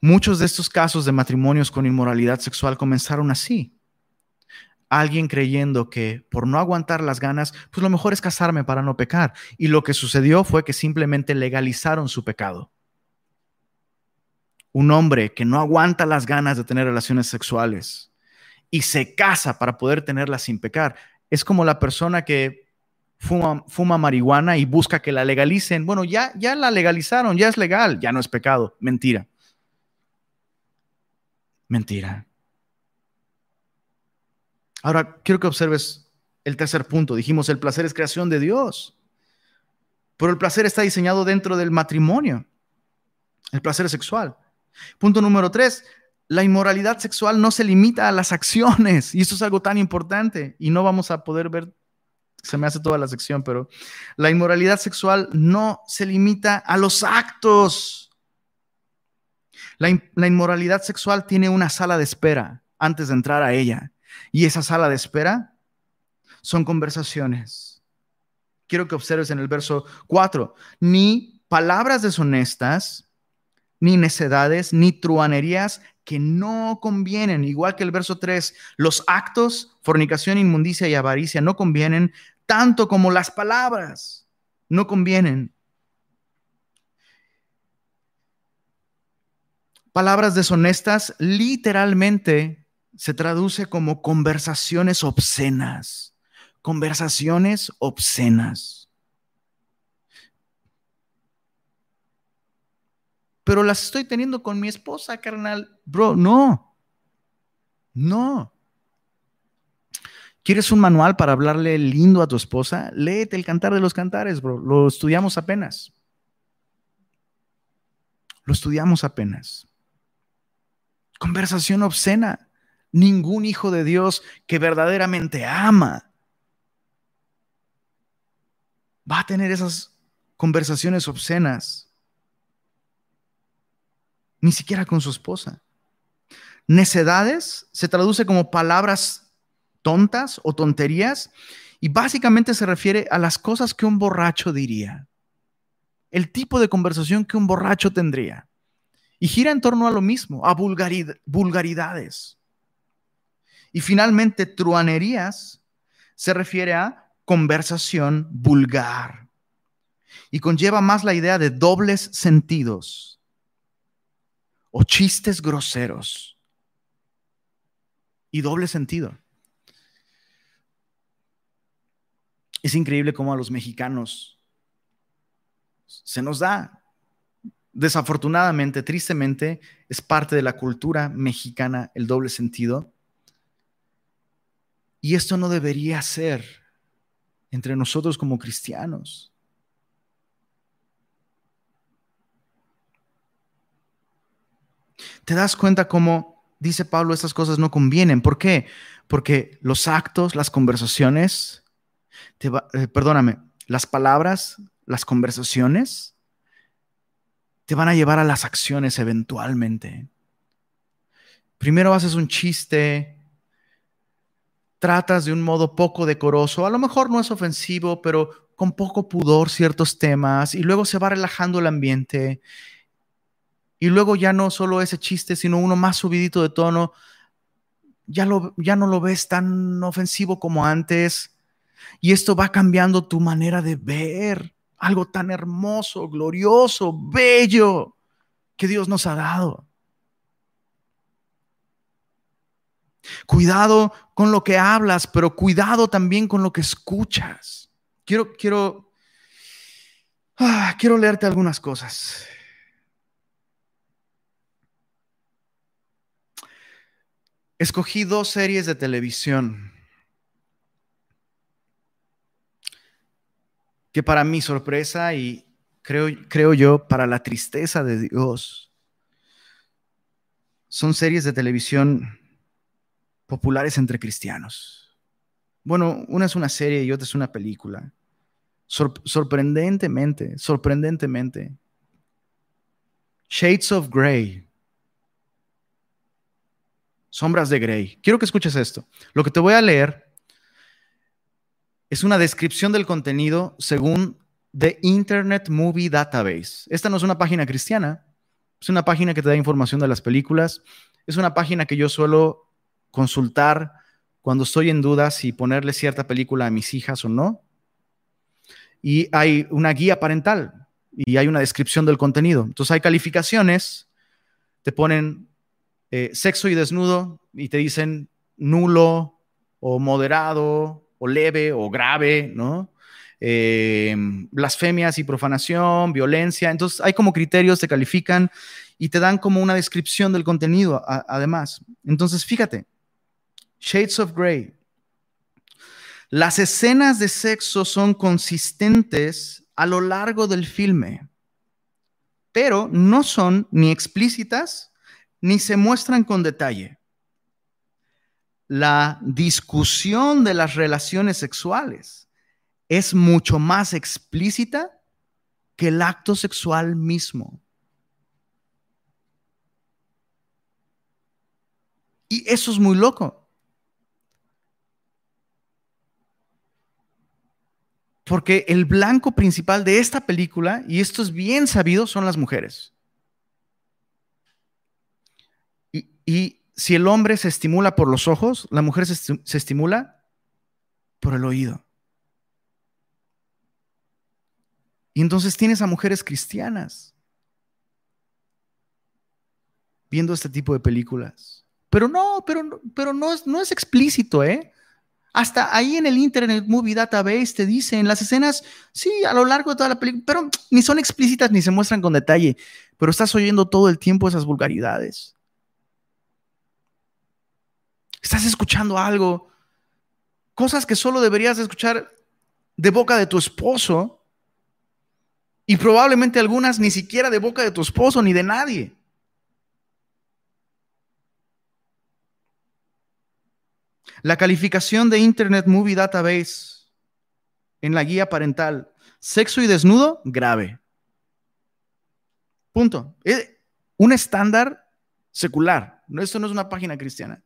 Muchos de estos casos de matrimonios con inmoralidad sexual comenzaron así. Alguien creyendo que por no aguantar las ganas, pues lo mejor es casarme para no pecar. Y lo que sucedió fue que simplemente legalizaron su pecado. Un hombre que no aguanta las ganas de tener relaciones sexuales y se casa para poder tenerlas sin pecar, es como la persona que fuma, marihuana y busca que la legalicen. Bueno, ya, ya la legalizaron, ya es legal, ya no es pecado. Mentira. Mentira. Ahora, quiero que observes el tercer punto. Dijimos, el placer es creación de Dios. Pero el placer está diseñado dentro del matrimonio. El placer sexual. Punto número tres, la inmoralidad sexual no se limita a las acciones. Y eso es algo tan importante. Y no vamos a poder ver se me hace toda la sección, pero la inmoralidad sexual no se limita a los actos. La, inmoralidad sexual tiene una sala de espera antes de entrar a ella. Y esa sala de espera son conversaciones. Quiero que observes en el verso 4, ni palabras deshonestas, ni necedades, ni truanerías que no convienen. Igual que el verso 3, los actos, fornicación, inmundicia y avaricia no convienen, tanto como las palabras no convienen. Palabras deshonestas literalmente se traduce como conversaciones obscenas, conversaciones obscenas. Pero las estoy teniendo con mi esposa, carnal. Bro, no. No. ¿Quieres un manual para hablarle lindo a tu esposa? Léete el cantar de los cantares, bro. Lo estudiamos apenas. Lo estudiamos apenas. Conversación obscena. Ningún hijo de Dios que verdaderamente ama va a tener esas conversaciones obscenas. Ni siquiera con su esposa. Necedades se traduce como palabras tontas o tonterías y básicamente se refiere a las cosas que un borracho diría, el tipo de conversación que un borracho tendría. Y gira en torno a lo mismo, a vulgaridades. Y finalmente, truanerías se refiere a conversación vulgar y conlleva más la idea de dobles sentidos o chistes groseros y doble sentido. Es increíble cómo a los mexicanos se nos da. Desafortunadamente, tristemente, es parte de la cultura mexicana el doble sentido. Y esto no debería ser entre nosotros como cristianos. ¿Te das cuenta cómo dice Pablo estas cosas no convienen? ¿Por qué? Porque los actos, las conversaciones, eh, perdóname, las palabras, las conversaciones, te van a llevar a las acciones eventualmente. Primero haces un chiste, tratas de un modo poco decoroso, a lo mejor no es ofensivo, pero con poco pudor ciertos temas, y luego se va relajando el ambiente, y luego ya no solo ese chiste, sino uno más subidito de tono, ya, lo, ya no lo ves tan ofensivo como antes, y esto va cambiando tu manera de ver algo tan hermoso, glorioso, bello que Dios nos ha dado. Cuidado con lo que hablas, pero cuidado también con lo que escuchas. Quiero, quiero, ah, quiero leerte algunas cosas. Escogí dos series de televisión que para mi sorpresa y creo, creo yo para la tristeza de Dios, son series de televisión populares entre cristianos. Bueno, una es una serie y otra es una película. sorprendentemente, sorprendentemente. Shades of Grey. Sombras de Grey. Quiero que escuches esto. Lo que te voy a leer es una descripción del contenido según The Internet Movie Database. Esta no es una página cristiana, Es una página que te da información de las películas. Es una página que yo suelo consultar cuando estoy en duda si ponerle cierta película a mis hijas o no. Y hay una guía parental y hay una descripción del contenido. Entonces hay calificaciones, te ponen eh, sexo y desnudo y te dicen nulo o moderado o leve o grave, ¿no? Eh, blasfemias y profanación, violencia. Entonces hay como criterios, te califican y te dan como una descripción del contenido además. Entonces fíjate, Shades of Grey. Las escenas de sexo son consistentes a lo largo del filme, pero no son ni explícitas ni se muestran con detalle. La discusión de las relaciones sexuales es mucho más explícita que el acto sexual mismo. Y eso es muy loco. Porque el blanco principal de esta película, y esto es bien sabido, son las mujeres. Y, si el hombre se estimula por los ojos, la mujer se, se estimula por el oído. Y entonces tienes a mujeres cristianas viendo este tipo de películas. Pero no, pero, pero no, es, no es explícito, ¿eh? Hasta ahí en el Internet Movie Database te dicen las escenas, sí, a lo largo de toda la película, pero ni son explícitas ni se muestran con detalle, pero estás oyendo todo el tiempo esas vulgaridades. Estás escuchando algo, cosas que solo deberías escuchar de boca de tu esposo y probablemente algunas ni siquiera de boca de tu esposo ni de nadie. La calificación de Internet Movie Database en la guía parental, sexo y desnudo, grave. Punto. Es un estándar secular. Esto no es una página cristiana.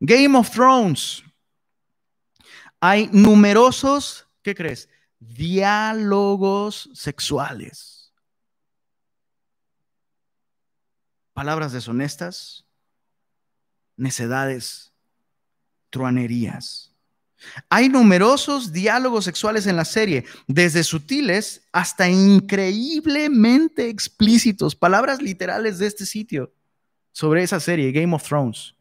Game of Thrones. Hay numerosos, ¿qué crees? Diálogos sexuales. Palabras deshonestas, necedades truanerías. Hay numerosos diálogos sexuales en la serie, desde sutiles hasta increíblemente explícitos, palabras literales de este sitio sobre esa serie, Game of Thrones.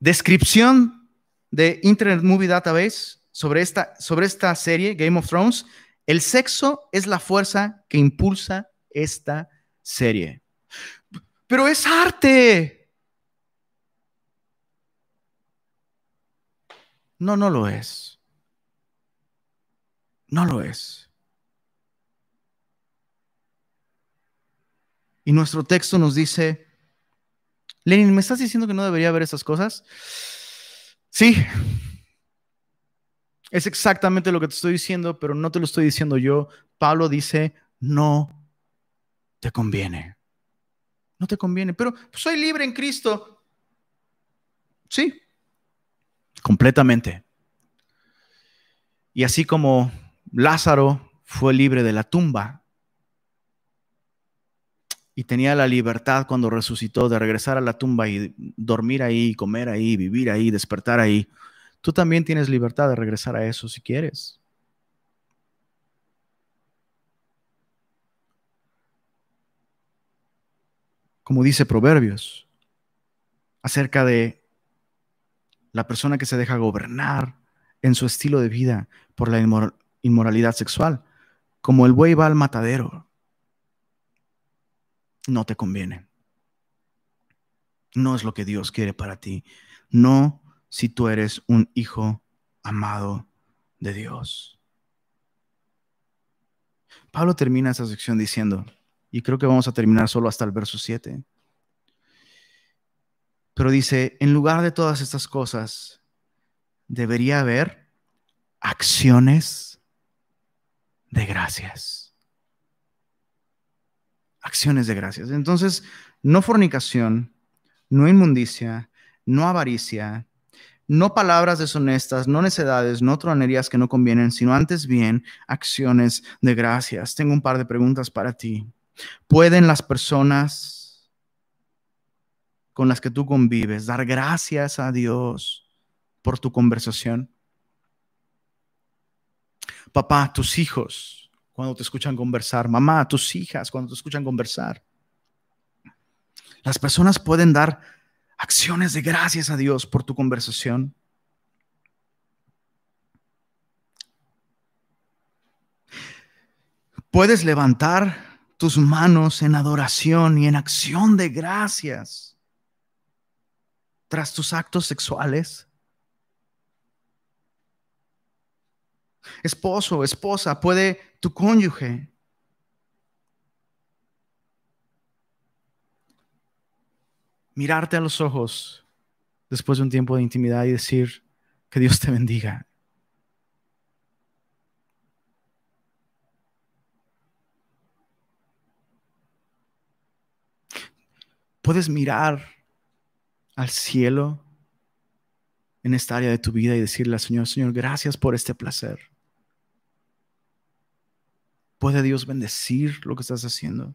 Descripción de Internet Movie Database sobre esta, sobre esta serie, Game of Thrones. El sexo es la fuerza que impulsa esta serie. Pero es arte. No, no lo es. No lo es. Y nuestro texto nos dice, Lenin, ¿me estás diciendo que no debería haber esas cosas? Sí. Es exactamente lo que te estoy diciendo, pero no te lo estoy diciendo yo. Pablo dice, no te conviene. No te conviene, pero soy libre en Cristo. Sí, completamente. Y así como Lázaro fue libre de la tumba y tenía la libertad cuando resucitó de regresar a la tumba y dormir ahí, comer ahí, vivir ahí, despertar ahí, tú también tienes libertad de regresar a eso si quieres. Como dice Proverbios, acerca de la persona que se deja gobernar en su estilo de vida por la inmoralidad sexual, como el buey va al matadero, no te conviene. No es lo que Dios quiere para ti. No si tú eres un hijo amado de Dios. Pablo termina esa sección diciendo, y creo que vamos a terminar solo hasta el verso 7. Pero dice, en lugar de todas estas cosas, debería haber acciones de gracias. Acciones de gracias. Entonces, no fornicación, no inmundicia, no avaricia, no palabras deshonestas, no necedades, no tronerías que no convienen, sino antes bien acciones de gracias. Tengo un par de preguntas para ti. ¿Pueden las personas con las que tú convives dar gracias a Dios por tu conversación? Papá, tus hijos, cuando te escuchan conversar. Mamá, tus hijas, cuando te escuchan conversar. Las personas pueden dar acciones de gracias a Dios por tu conversación. Puedes levantar tus manos en adoración y en acción de gracias tras tus actos sexuales. Esposo, esposa, puede tu cónyuge mirarte a los ojos después de un tiempo de intimidad y decir que Dios te bendiga. Puedes mirar al cielo en esta área de tu vida y decirle al Señor, Señor, gracias por este placer. ¿Puede Dios bendecir lo que estás haciendo?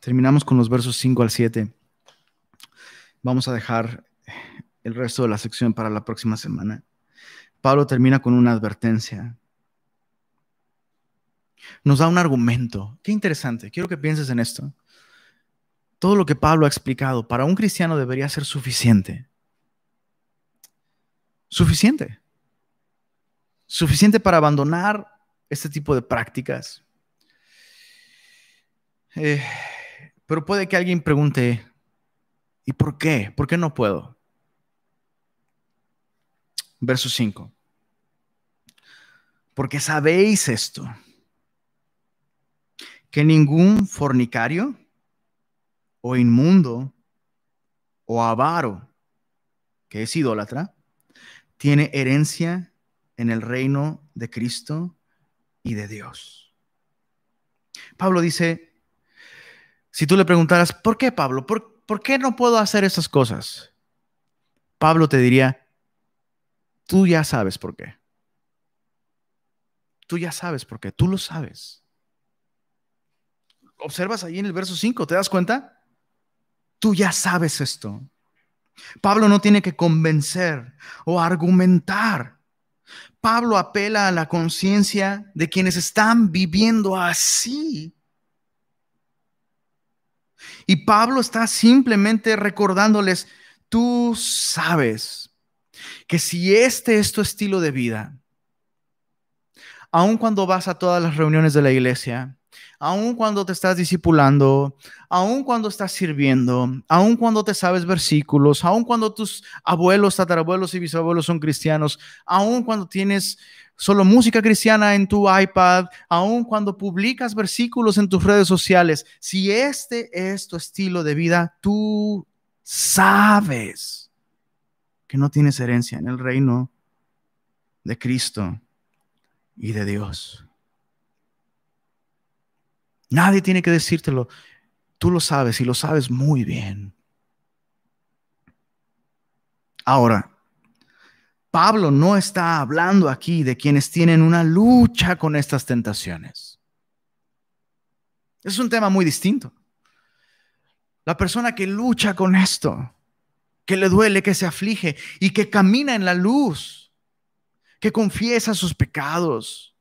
Terminamos con los versos 5 al 7. Vamos a dejar el resto de la sección para la próxima semana. Pablo termina con una advertencia. Nos da un argumento. Qué interesante. Quiero que pienses en esto. Todo lo que Pablo ha explicado para un cristiano debería ser suficiente. Suficiente. Suficiente para abandonar este tipo de prácticas. Eh, pero puede que alguien pregunte, ¿y por qué? ¿Por qué no puedo? Verso 5. Porque sabéis esto, que ningún fornicario o inmundo o avaro, que es idólatra, tiene herencia en el reino de Cristo y de Dios. Pablo dice, si tú le preguntaras, ¿por qué Pablo? ¿Por, qué no puedo hacer esas cosas? Pablo te diría, tú ya sabes por qué. Tú ya sabes por qué, tú lo sabes. Observas ahí en el verso 5, ¿te das cuenta? Tú ya sabes esto. Pablo no tiene que convencer o argumentar. Pablo apela a la conciencia de quienes están viviendo así y Pablo está simplemente recordándoles, tú sabes que si este es tu estilo de vida, aun cuando vas a todas las reuniones de la iglesia, aun cuando te estás discipulando, aun cuando estás sirviendo, aun cuando te sabes versículos, aun cuando tus abuelos, tatarabuelos y bisabuelos son cristianos, aun cuando tienes solo música cristiana en tu iPad, aun cuando publicas versículos en tus redes sociales, si este es tu estilo de vida, tú sabes que no tienes herencia en el reino de Cristo y de Dios. Nadie tiene que decírtelo. Tú lo sabes y lo sabes muy bien. Ahora, Pablo no está hablando aquí de quienes tienen una lucha con estas tentaciones. Es un tema muy distinto. La persona que lucha con esto, que le duele, que se aflige y que camina en la luz, que confiesa sus pecados,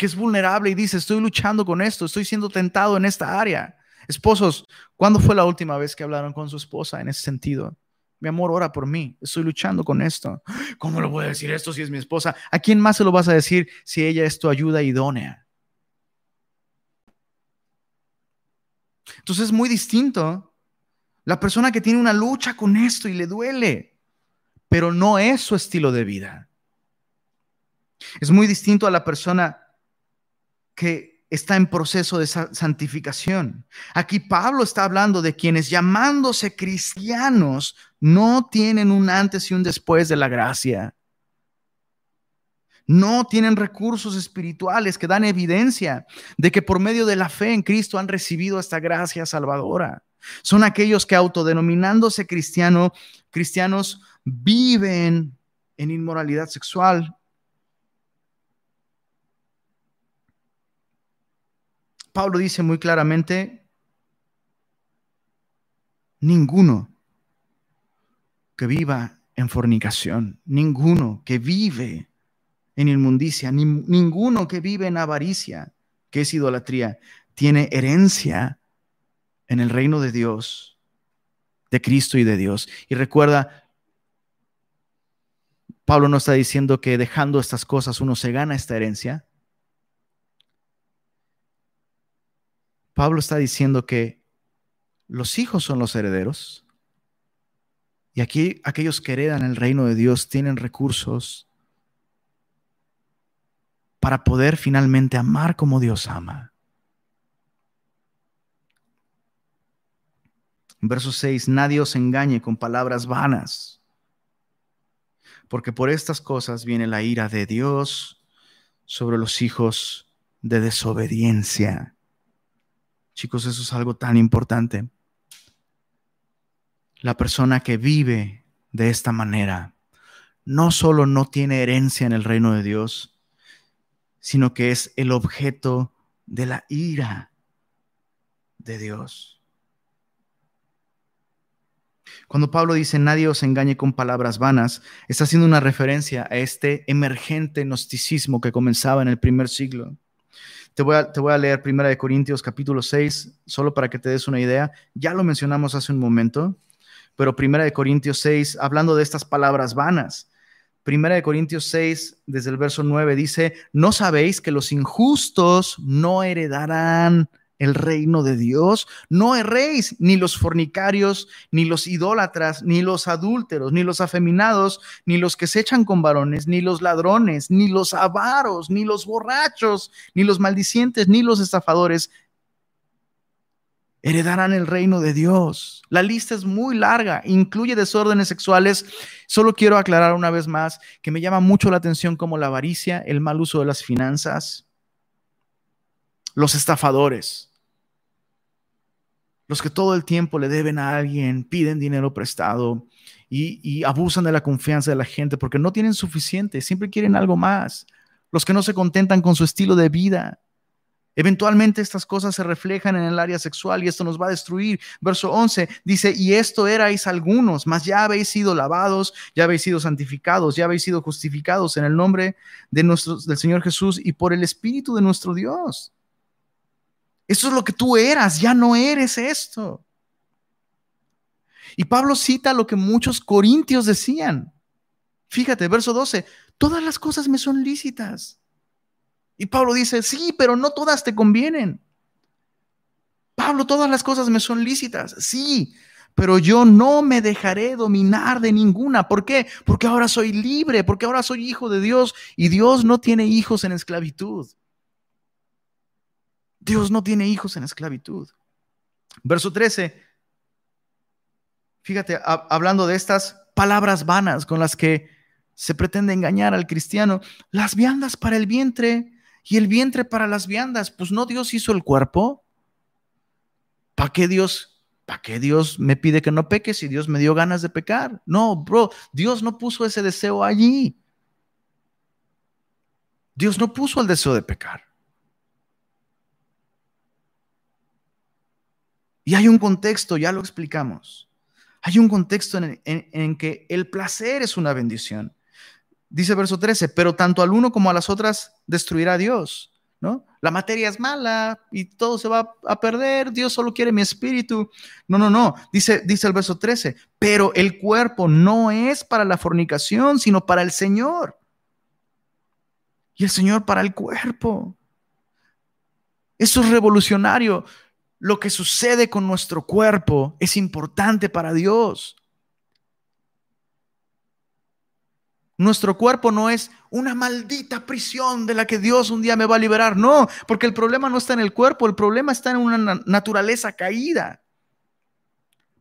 que es vulnerable y dice, estoy luchando con esto, estoy siendo tentado en esta área. Esposos, ¿cuándo fue la última vez que hablaron con su esposa en ese sentido? Mi amor, ora por mí. Estoy luchando con esto. ¿Cómo lo voy a decir esto si es mi esposa? ¿A quién más se lo vas a decir si ella es tu ayuda idónea? Entonces es muy distinto. La persona que tiene una lucha con esto y le duele, pero no es su estilo de vida. Es muy distinto a la persona que está en proceso de santificación. Aquí Pablo está hablando de quienes llamándose cristianos no tienen un antes y un después de la gracia. No tienen recursos espirituales que dan evidencia de que por medio de la fe en Cristo han recibido esta gracia salvadora. Son aquellos que autodenominándose cristiano, cristianos viven en inmoralidad sexual. Pablo dice muy claramente, ninguno que viva en fornicación, ninguno que vive en inmundicia, ninguno que vive en avaricia, que es idolatría, tiene herencia en el reino de Dios, de Cristo y de Dios. Y recuerda, Pablo no está diciendo que dejando estas cosas uno se gana esta herencia. Pablo está diciendo que los hijos son los herederos. Y aquí aquellos que heredan el reino de Dios tienen recursos para poder finalmente amar como Dios ama. Verso 6, nadie os engañe con palabras vanas, porque por estas cosas viene la ira de Dios sobre los hijos de desobediencia. Chicos, eso es algo tan importante. La persona que vive de esta manera no solo no tiene herencia en el reino de Dios, sino que es el objeto de la ira de Dios. Cuando Pablo dice nadie os engañe con palabras vanas, está haciendo una referencia a este emergente gnosticismo que comenzaba en el primer siglo. Te voy a, leer Primera de Corintios capítulo 6, solo para que te des una idea. Ya lo mencionamos hace un momento, pero Primera de Corintios 6, hablando de estas palabras vanas. Primera de Corintios 6, desde el verso 9, dice, ¿no sabéis que los injustos no heredarán el reino de Dios? No erréis, ni los fornicarios, ni los idólatras, ni los adúlteros, ni los afeminados, ni los que se echan con varones, ni los ladrones, ni los avaros, ni los borrachos, ni los maldicientes, ni los estafadores heredarán el reino de Dios. La lista es muy larga, incluye desórdenes sexuales. Solo quiero aclarar una vez más que me llama mucho la atención como la avaricia, el mal uso de las finanzas, los estafadores, los que todo el tiempo le deben a alguien, piden dinero prestado y, abusan de la confianza de la gente porque no tienen suficiente, siempre quieren algo más. Los que no se contentan con su estilo de vida, Eventualmente estas cosas se reflejan en el área sexual y esto nos va a destruir. Verso 11 dice, y esto erais algunos, mas ya habéis sido lavados, ya habéis sido santificados, ya habéis sido justificados en el nombre de nuestro, del Señor Jesús y por el Espíritu de nuestro Dios. Esto es lo que tú eras, ya no eres esto. Y Pablo cita lo que muchos corintios decían. Fíjate, verso 12, todas las cosas me son lícitas y Pablo dice, sí, pero no todas te convienen. Pablo, todas las cosas me son lícitas, sí, pero yo no me dejaré dominar de ninguna. ¿Por qué? Porque ahora soy libre, porque ahora soy hijo de Dios y Dios no tiene hijos en esclavitud. Dios no tiene hijos en esclavitud. Verso 13. Fíjate, hablando de estas palabras vanas con las que se pretende engañar al cristiano, las viandas para el vientre y el vientre para las viandas. Pues no Dios hizo el cuerpo. ¿Para qué Dios? ¿Para qué Dios me pide que no peque si Dios me dio ganas de pecar? No, bro, Dios no puso ese deseo allí. Dios no puso el deseo de pecar. Y hay un contexto, ya lo explicamos. Hay un contexto en, que el placer es una bendición. Dice verso 13, pero tanto al uno como a las otras destruirá Dios, ¿no? La materia es mala y todo se va a perder, Dios solo quiere mi espíritu. No, no, no, dice, dice el verso 13, pero el cuerpo no es para la fornicación, sino para el Señor. Y el Señor para el cuerpo. Eso es revolucionario. Lo que sucede con nuestro cuerpo es importante para Dios. Nuestro cuerpo no es una maldita prisión de la que Dios un día me va a liberar. No, porque el problema no está en el cuerpo, el problema está en una naturaleza caída.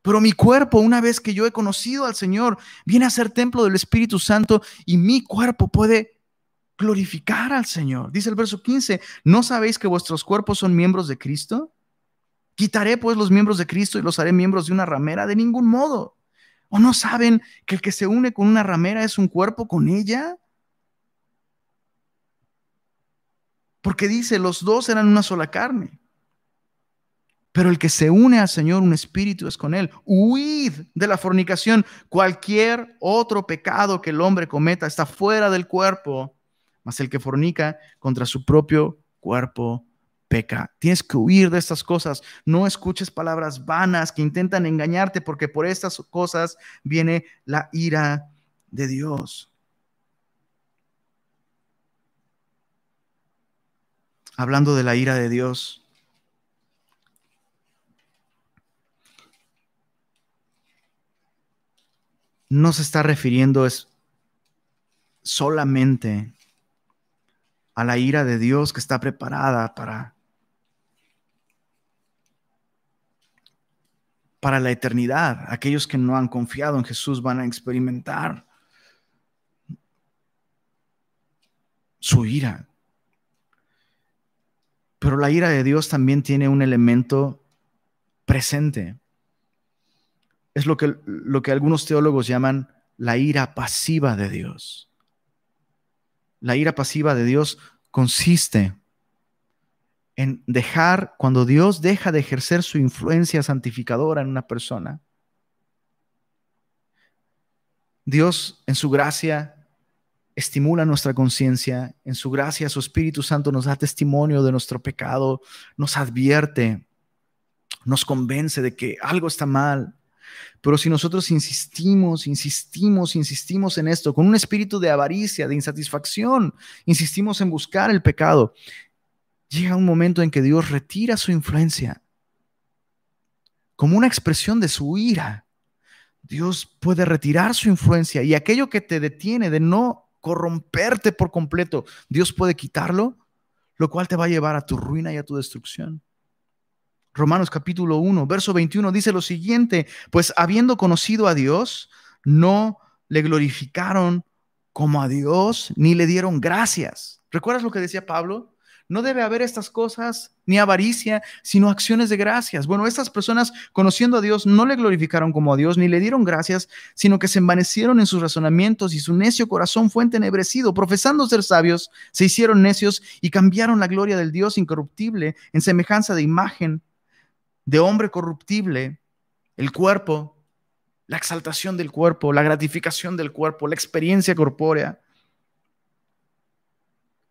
Pero mi cuerpo, una vez que yo he conocido al Señor, viene a ser templo del Espíritu Santo y mi cuerpo puede glorificar al Señor. Dice el verso 15, ¿no sabéis que vuestros cuerpos son miembros de Cristo? Quitaré pues los miembros de Cristo y los haré miembros de una ramera de ningún modo. ¿O no saben que el que se une con una ramera es un cuerpo con ella? Porque dice, los dos eran una sola carne. Pero el que se une al Señor, un espíritu es con él. Huid de la fornicación. Cualquier otro pecado que el hombre cometa está fuera del cuerpo mas el que fornica contra su propio cuerpo peca. Tienes que huir de estas cosas. No escuches palabras vanas que intentan engañarte porque por estas cosas viene la ira de Dios. Hablando de la ira de Dios, no se está refiriendo es solamente a la ira de Dios que está preparada para, para la eternidad. Aquellos que no han confiado en Jesús van a experimentar su ira. Pero la ira de Dios también tiene un elemento presente. Es lo que, lo que algunos teólogos llaman la ira pasiva de Dios. La ira pasiva de Dios consiste en dejar, cuando Dios deja de ejercer su influencia santificadora en una persona, Dios en su gracia estimula nuestra conciencia, en su gracia su Espíritu Santo nos da testimonio de nuestro pecado, nos advierte, nos convence de que algo está mal, pero si nosotros insistimos, insistimos, insistimos en esto, con un espíritu de avaricia, de insatisfacción, insistimos en buscar el pecado, llega un momento en que Dios retira su influencia como una expresión de su ira. Dios puede retirar su influencia y aquello que te detiene de no corromperte por completo, Dios puede quitarlo, lo cual te va a llevar a tu ruina y a tu destrucción. Romanos capítulo 1, verso 21 dice lo siguiente, pues habiendo conocido a Dios, no le glorificaron como a Dios, ni le dieron gracias. ¿Recuerdas lo que decía Pablo? No debe haber estas cosas, ni avaricia, sino acciones de gracias. Bueno, estas personas, conociendo a Dios, no le glorificaron como a Dios, ni le dieron gracias, sino que se envanecieron en sus razonamientos y su necio corazón fue entenebrecido. Profesando ser sabios, se hicieron necios y cambiaron la gloria del Dios incorruptible en semejanza de imagen de hombre corruptible, el cuerpo, la exaltación del cuerpo, la gratificación del cuerpo, la experiencia corpórea.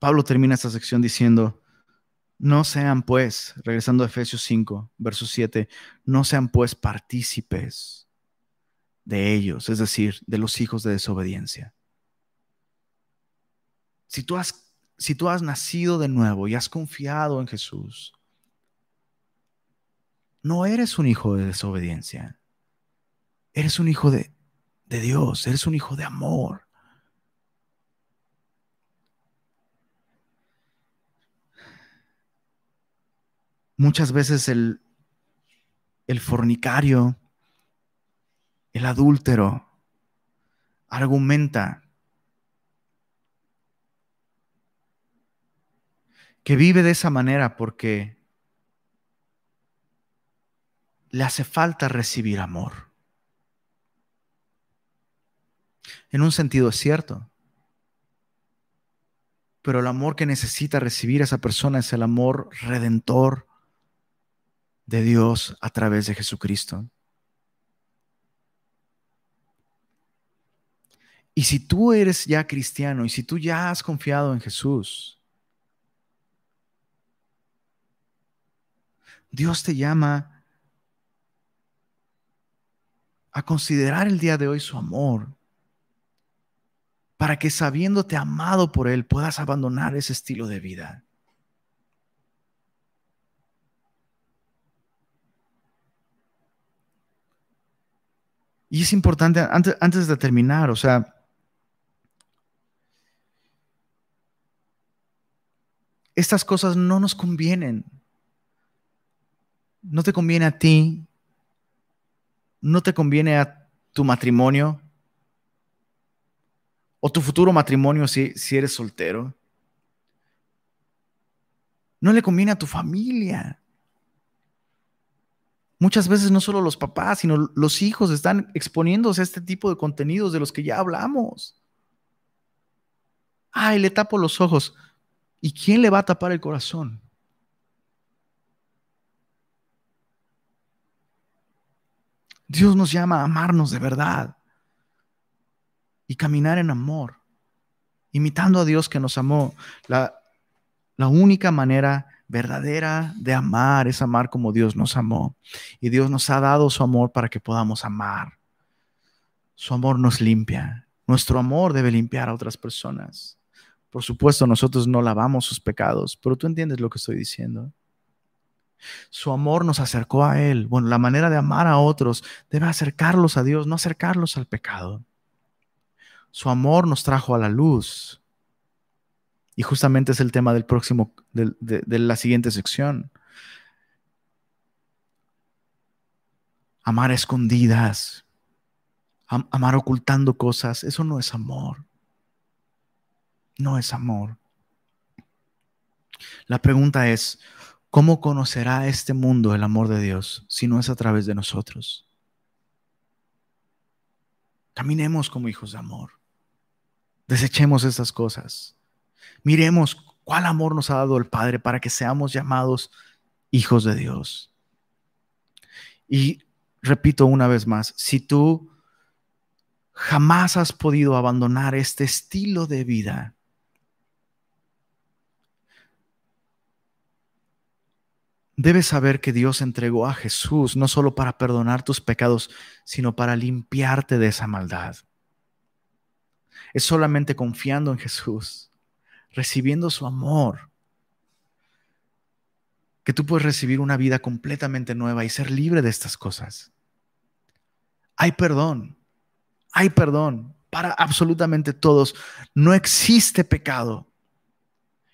Pablo termina esta sección diciendo, no sean pues, regresando a Efesios 5, verso 7, no sean pues partícipes de ellos, es decir, de los hijos de desobediencia. Si tú has si tú has nacido de nuevo y has confiado en Jesús, no eres un hijo de desobediencia. Eres un hijo de, de Dios, eres un hijo de amor. Muchas veces el, el fornicario, el adúltero, argumenta que vive de esa manera porque le hace falta recibir amor. En un sentido es cierto, pero el amor que necesita recibir esa persona es el amor redentor de Dios a través de Jesucristo. Y si tú eres ya cristiano y si tú ya has confiado en Jesús, Dios te llama a considerar el día de hoy su amor. para que sabiéndote amado por Él puedas abandonar ese estilo de vida. Y es importante, antes, antes de terminar, o sea, estas cosas no nos convienen. No te conviene a ti, no te conviene a tu matrimonio o tu futuro matrimonio si, si eres soltero. No le conviene a tu familia. Muchas veces no solo los papás, sino los hijos están exponiéndose a este tipo de contenidos de los que ya hablamos. Ay, le tapo los ojos. ¿Y quién le va a tapar el corazón? Dios nos llama a amarnos de verdad y caminar en amor, imitando a Dios que nos amó. La, la única manera verdadera de amar es amar como Dios nos amó. Y Dios nos ha dado su amor para que podamos amar. Su amor nos limpia. Nuestro amor debe limpiar a otras personas. Por supuesto, nosotros no lavamos sus pecados, pero tú entiendes lo que estoy diciendo. Su amor nos acercó a Él. Bueno, la manera de amar a otros debe acercarlos a Dios, no acercarlos al pecado. Su amor nos trajo a la luz. Y justamente es el tema del próximo, de, la siguiente sección. Amar escondidas, amar ocultando cosas, eso no es amor. No es amor. La pregunta es, ¿cómo conocerá este mundo el amor de Dios si no es a través de nosotros? Caminemos como hijos de amor. Desechemos estas cosas. Miremos cuál amor nos ha dado el Padre para que seamos llamados hijos de Dios. Y repito una vez más, si tú jamás has podido abandonar este estilo de vida, debes saber que Dios entregó a Jesús no solo para perdonar tus pecados, sino para limpiarte de esa maldad. Es solamente confiando en Jesús recibiendo su amor, que tú puedes recibir una vida completamente nueva y ser libre de estas cosas. Hay perdón, hay perdón para absolutamente todos. No existe pecado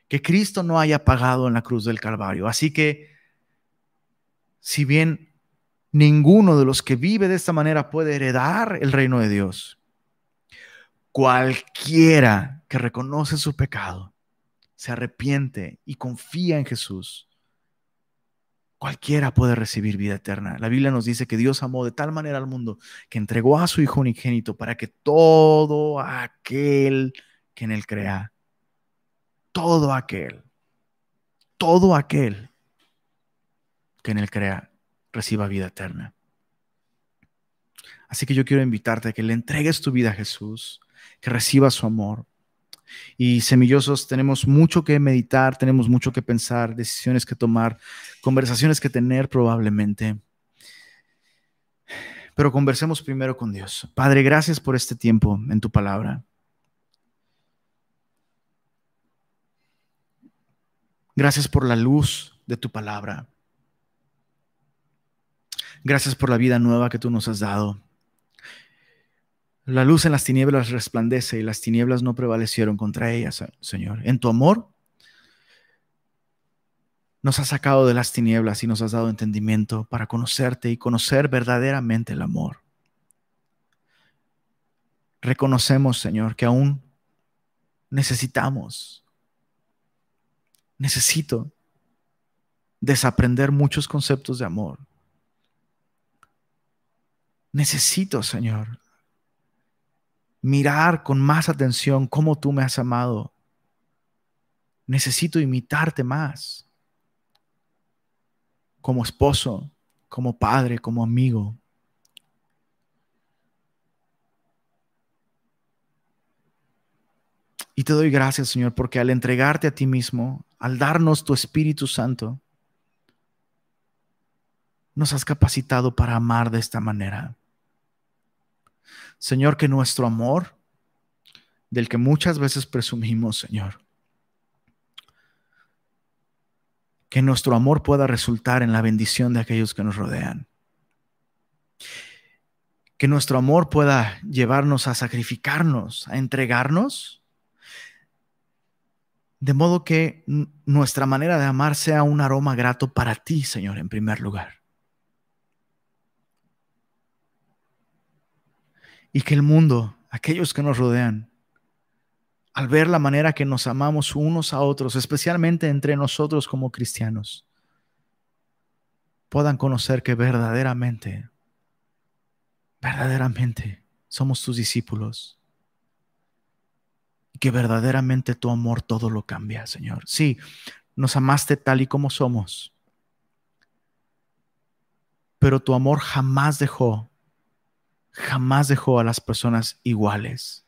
que Cristo no haya pagado en la cruz del Calvario. Así que, si bien ninguno de los que vive de esta manera puede heredar el reino de Dios, Cualquiera que reconoce su pecado, se arrepiente y confía en Jesús, cualquiera puede recibir vida eterna. La Biblia nos dice que Dios amó de tal manera al mundo que entregó a su Hijo unigénito para que todo aquel que en él crea, todo aquel, todo aquel que en él crea, reciba vida eterna. Así que yo quiero invitarte a que le entregues tu vida a Jesús, que reciba su amor. Y semillosos, tenemos mucho que meditar, tenemos mucho que pensar, decisiones que tomar, conversaciones que tener probablemente. Pero conversemos primero con Dios. Padre, gracias por este tiempo en tu palabra. Gracias por la luz de tu palabra. Gracias por la vida nueva que tú nos has dado. La luz en las tinieblas resplandece y las tinieblas no prevalecieron contra ellas, Señor. En tu amor nos has sacado de las tinieblas y nos has dado entendimiento para conocerte y conocer verdaderamente el amor. Reconocemos, Señor, que aún necesitamos, necesito desaprender muchos conceptos de amor. Necesito, Señor, mirar con más atención cómo tú me has amado. Necesito imitarte más. Como esposo, como padre, como amigo. Y te doy gracias, Señor, porque al entregarte a ti mismo, al darnos tu Espíritu Santo, nos has capacitado para amar de esta manera. Señor, que nuestro amor del que muchas veces presumimos, Señor. Que nuestro amor pueda resultar en la bendición de aquellos que nos rodean. Que nuestro amor pueda llevarnos a sacrificarnos, a entregarnos, de modo que nuestra manera de amar sea un aroma grato para ti, Señor, en primer lugar. Y que el mundo, aquellos que nos rodean, al ver la manera que nos amamos unos a otros, especialmente entre nosotros como cristianos, puedan conocer que verdaderamente, verdaderamente somos tus discípulos. Y que verdaderamente tu amor todo lo cambia, Señor. Sí, nos amaste tal y como somos, pero tu amor jamás dejó, jamás dejó a las personas iguales.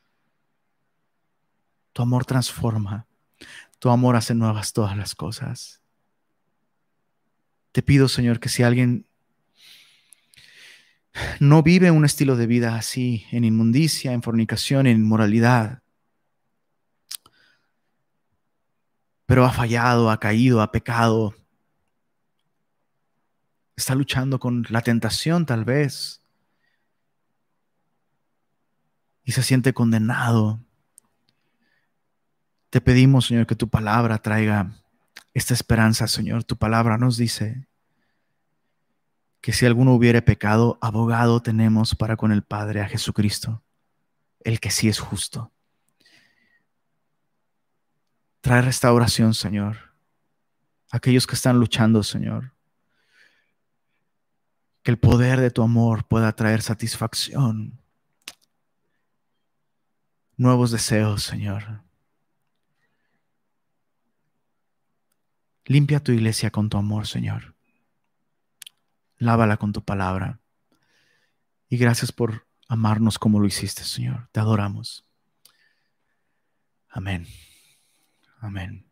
Tu amor transforma. Tu amor hace nuevas todas las cosas. Te pido, Señor, que si alguien no vive un estilo de vida así, en inmundicia, en fornicación, en inmoralidad, pero ha fallado, ha caído, ha pecado, está luchando con la tentación tal vez, y se siente condenado, te pedimos, Señor, que tu palabra traiga esta esperanza, Señor. Tu palabra nos dice que si alguno hubiere pecado, abogado tenemos para con el Padre a Jesucristo, el que sí es justo. Trae restauración, Señor. Aquellos que están luchando, Señor. Que el poder de tu amor pueda traer satisfacción. Nuevos deseos, Señor. Limpia tu iglesia con tu amor, Señor. Lávala con tu palabra. Y gracias por amarnos como lo hiciste, Señor. Te adoramos. Amén. Amén.